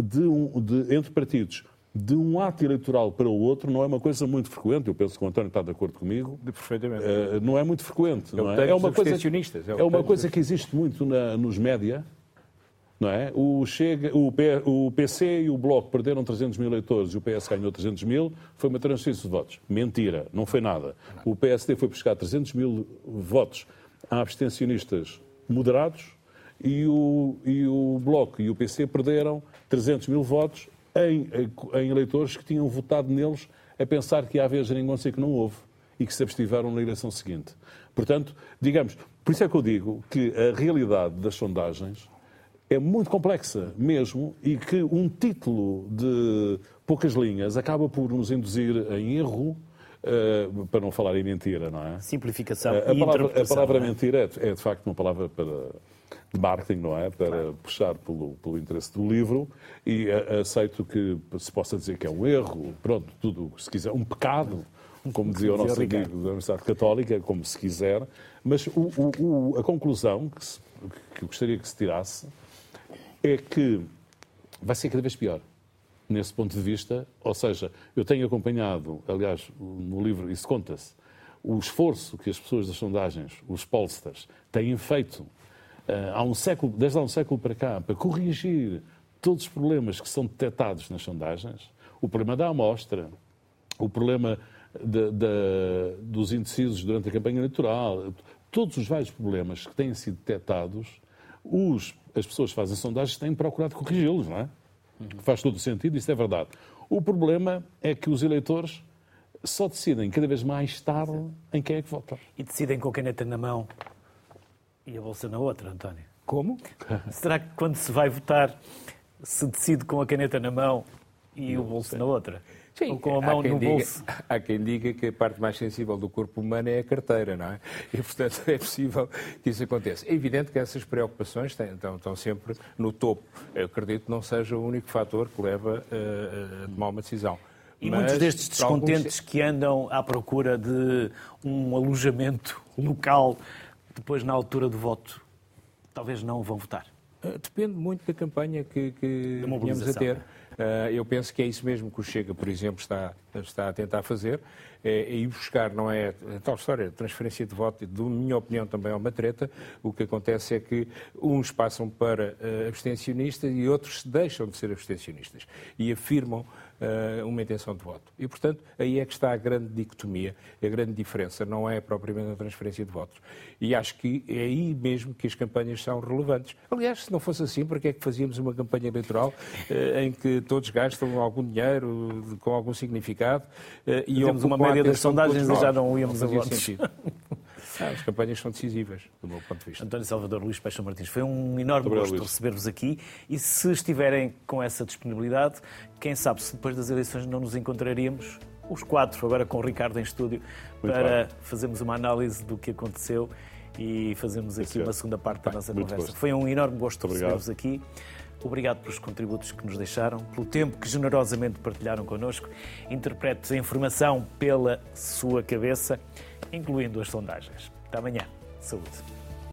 de um, de, entre partidos de um ato eleitoral para o outro não é uma coisa muito frequente. Eu penso que o António está de acordo comigo. De perfeitamente. Uh, não é muito frequente. É, não é? é uma coisa, é, é uma coisa que existe muito na, nos média. Não é? o, Chega, o, P, o PC e o Bloco perderam 300 mil eleitores e o PS ganhou 300 mil, foi uma transferência de votos. Mentira, não foi nada. O PSD foi buscar 300 mil votos a abstencionistas moderados e o, e o Bloco e o PC perderam 300 mil votos em, em eleitores que tinham votado neles a pensar que ia haver geringonça e que não houve e que se abstiveram na eleição seguinte. Portanto, digamos, por isso é que eu digo que a realidade das sondagens é muito complexa mesmo e que um título de poucas linhas acaba por nos induzir em erro Uh, para não falar em mentira, não é? Simplificação uh, a, e palavra, a palavra é? mentira é, é, de facto uma palavra para, de marketing, não é? Para claro. puxar pelo, pelo interesse do livro e uh, aceito que se possa dizer que é um erro, pronto, tudo, se quiser, um ecado, como dizia o nosso amigo da Universidade Católica, como se quiser, mas o, o, o, a conclusão que, se, que eu gostaria que se tirasse é que vai ser cada vez pior nesse ponto de vista, ou seja, eu tenho acompanhado, aliás, no livro isso conta-se, o esforço que as pessoas das sondagens, os pollsters, têm feito uh, há um século, desde há um século para cá, para corrigir todos os problemas que são detectados nas sondagens, o problema da amostra, o problema de, de, dos indecisos durante a campanha eleitoral, todos os vários problemas que têm sido detectados, os, as pessoas que fazem sondagens têm procurado corrigi-los, não é? Faz todo o sentido, isso é verdade. O problema é que os eleitores só decidem cada vez mais tarde em quem é que votam. E decidem com a caneta na mão e a bolsa na outra, António. Como? Será que quando se vai votar se decide com a caneta na mão e o bolso na outra? Sim, Ou com a mão no diga, bolso? Há quem diga que a parte mais sensível do corpo humano é a carteira, não é? E, portanto, é possível que isso aconteça. É evidente que essas preocupações têm, estão, estão, sempre no topo. Eu acredito que não seja o único fator que leva a, a tomar uma decisão. E Mas, muitos destes para alguns- descontentes que andam à procura de um alojamento local depois na altura do voto, talvez não vão votar. Uh, Depende muito da campanha que, que Da venhamos a ter. Uh, eu penso que é isso mesmo que o Chega, por exemplo, está, está a tentar fazer, é, é buscar, não é a tal história, transferência de voto, de minha opinião também é uma treta, o que acontece é que uns passam para uh, abstencionistas e outros deixam de ser abstencionistas e afirmam uma intenção de voto. E, portanto, aí é que está a grande dicotomia, a grande diferença, não é propriamente a transferência de votos. E acho que é aí mesmo que as campanhas são relevantes. Aliás, se não fosse assim, para que é que fazíamos uma campanha eleitoral eh, em que todos gastam algum dinheiro com algum significado eh, e Fazemos uma a média das sondagens e já não íamos a fazia votos. sentido. Ah, as campanhas são decisivas, do meu ponto de vista. António Salvador, Luís Peixão Martins, foi um enorme Muito gosto receber-vos aqui e se estiverem com essa disponibilidade, quem sabe se depois das eleições não nos encontraríamos, os quatro, agora com o Ricardo em estúdio, Muito para bem. fazermos uma análise do que aconteceu e fazermos aqui uma segunda parte da nossa muito conversa. gosto. Foi um enorme gosto receber-vos aqui. Obrigado pelos contributos que nos deixaram, pelo tempo que generosamente partilharam connosco. Interprete a informação pela sua cabeça, incluindo as sondagens. Até amanhã. Saúde.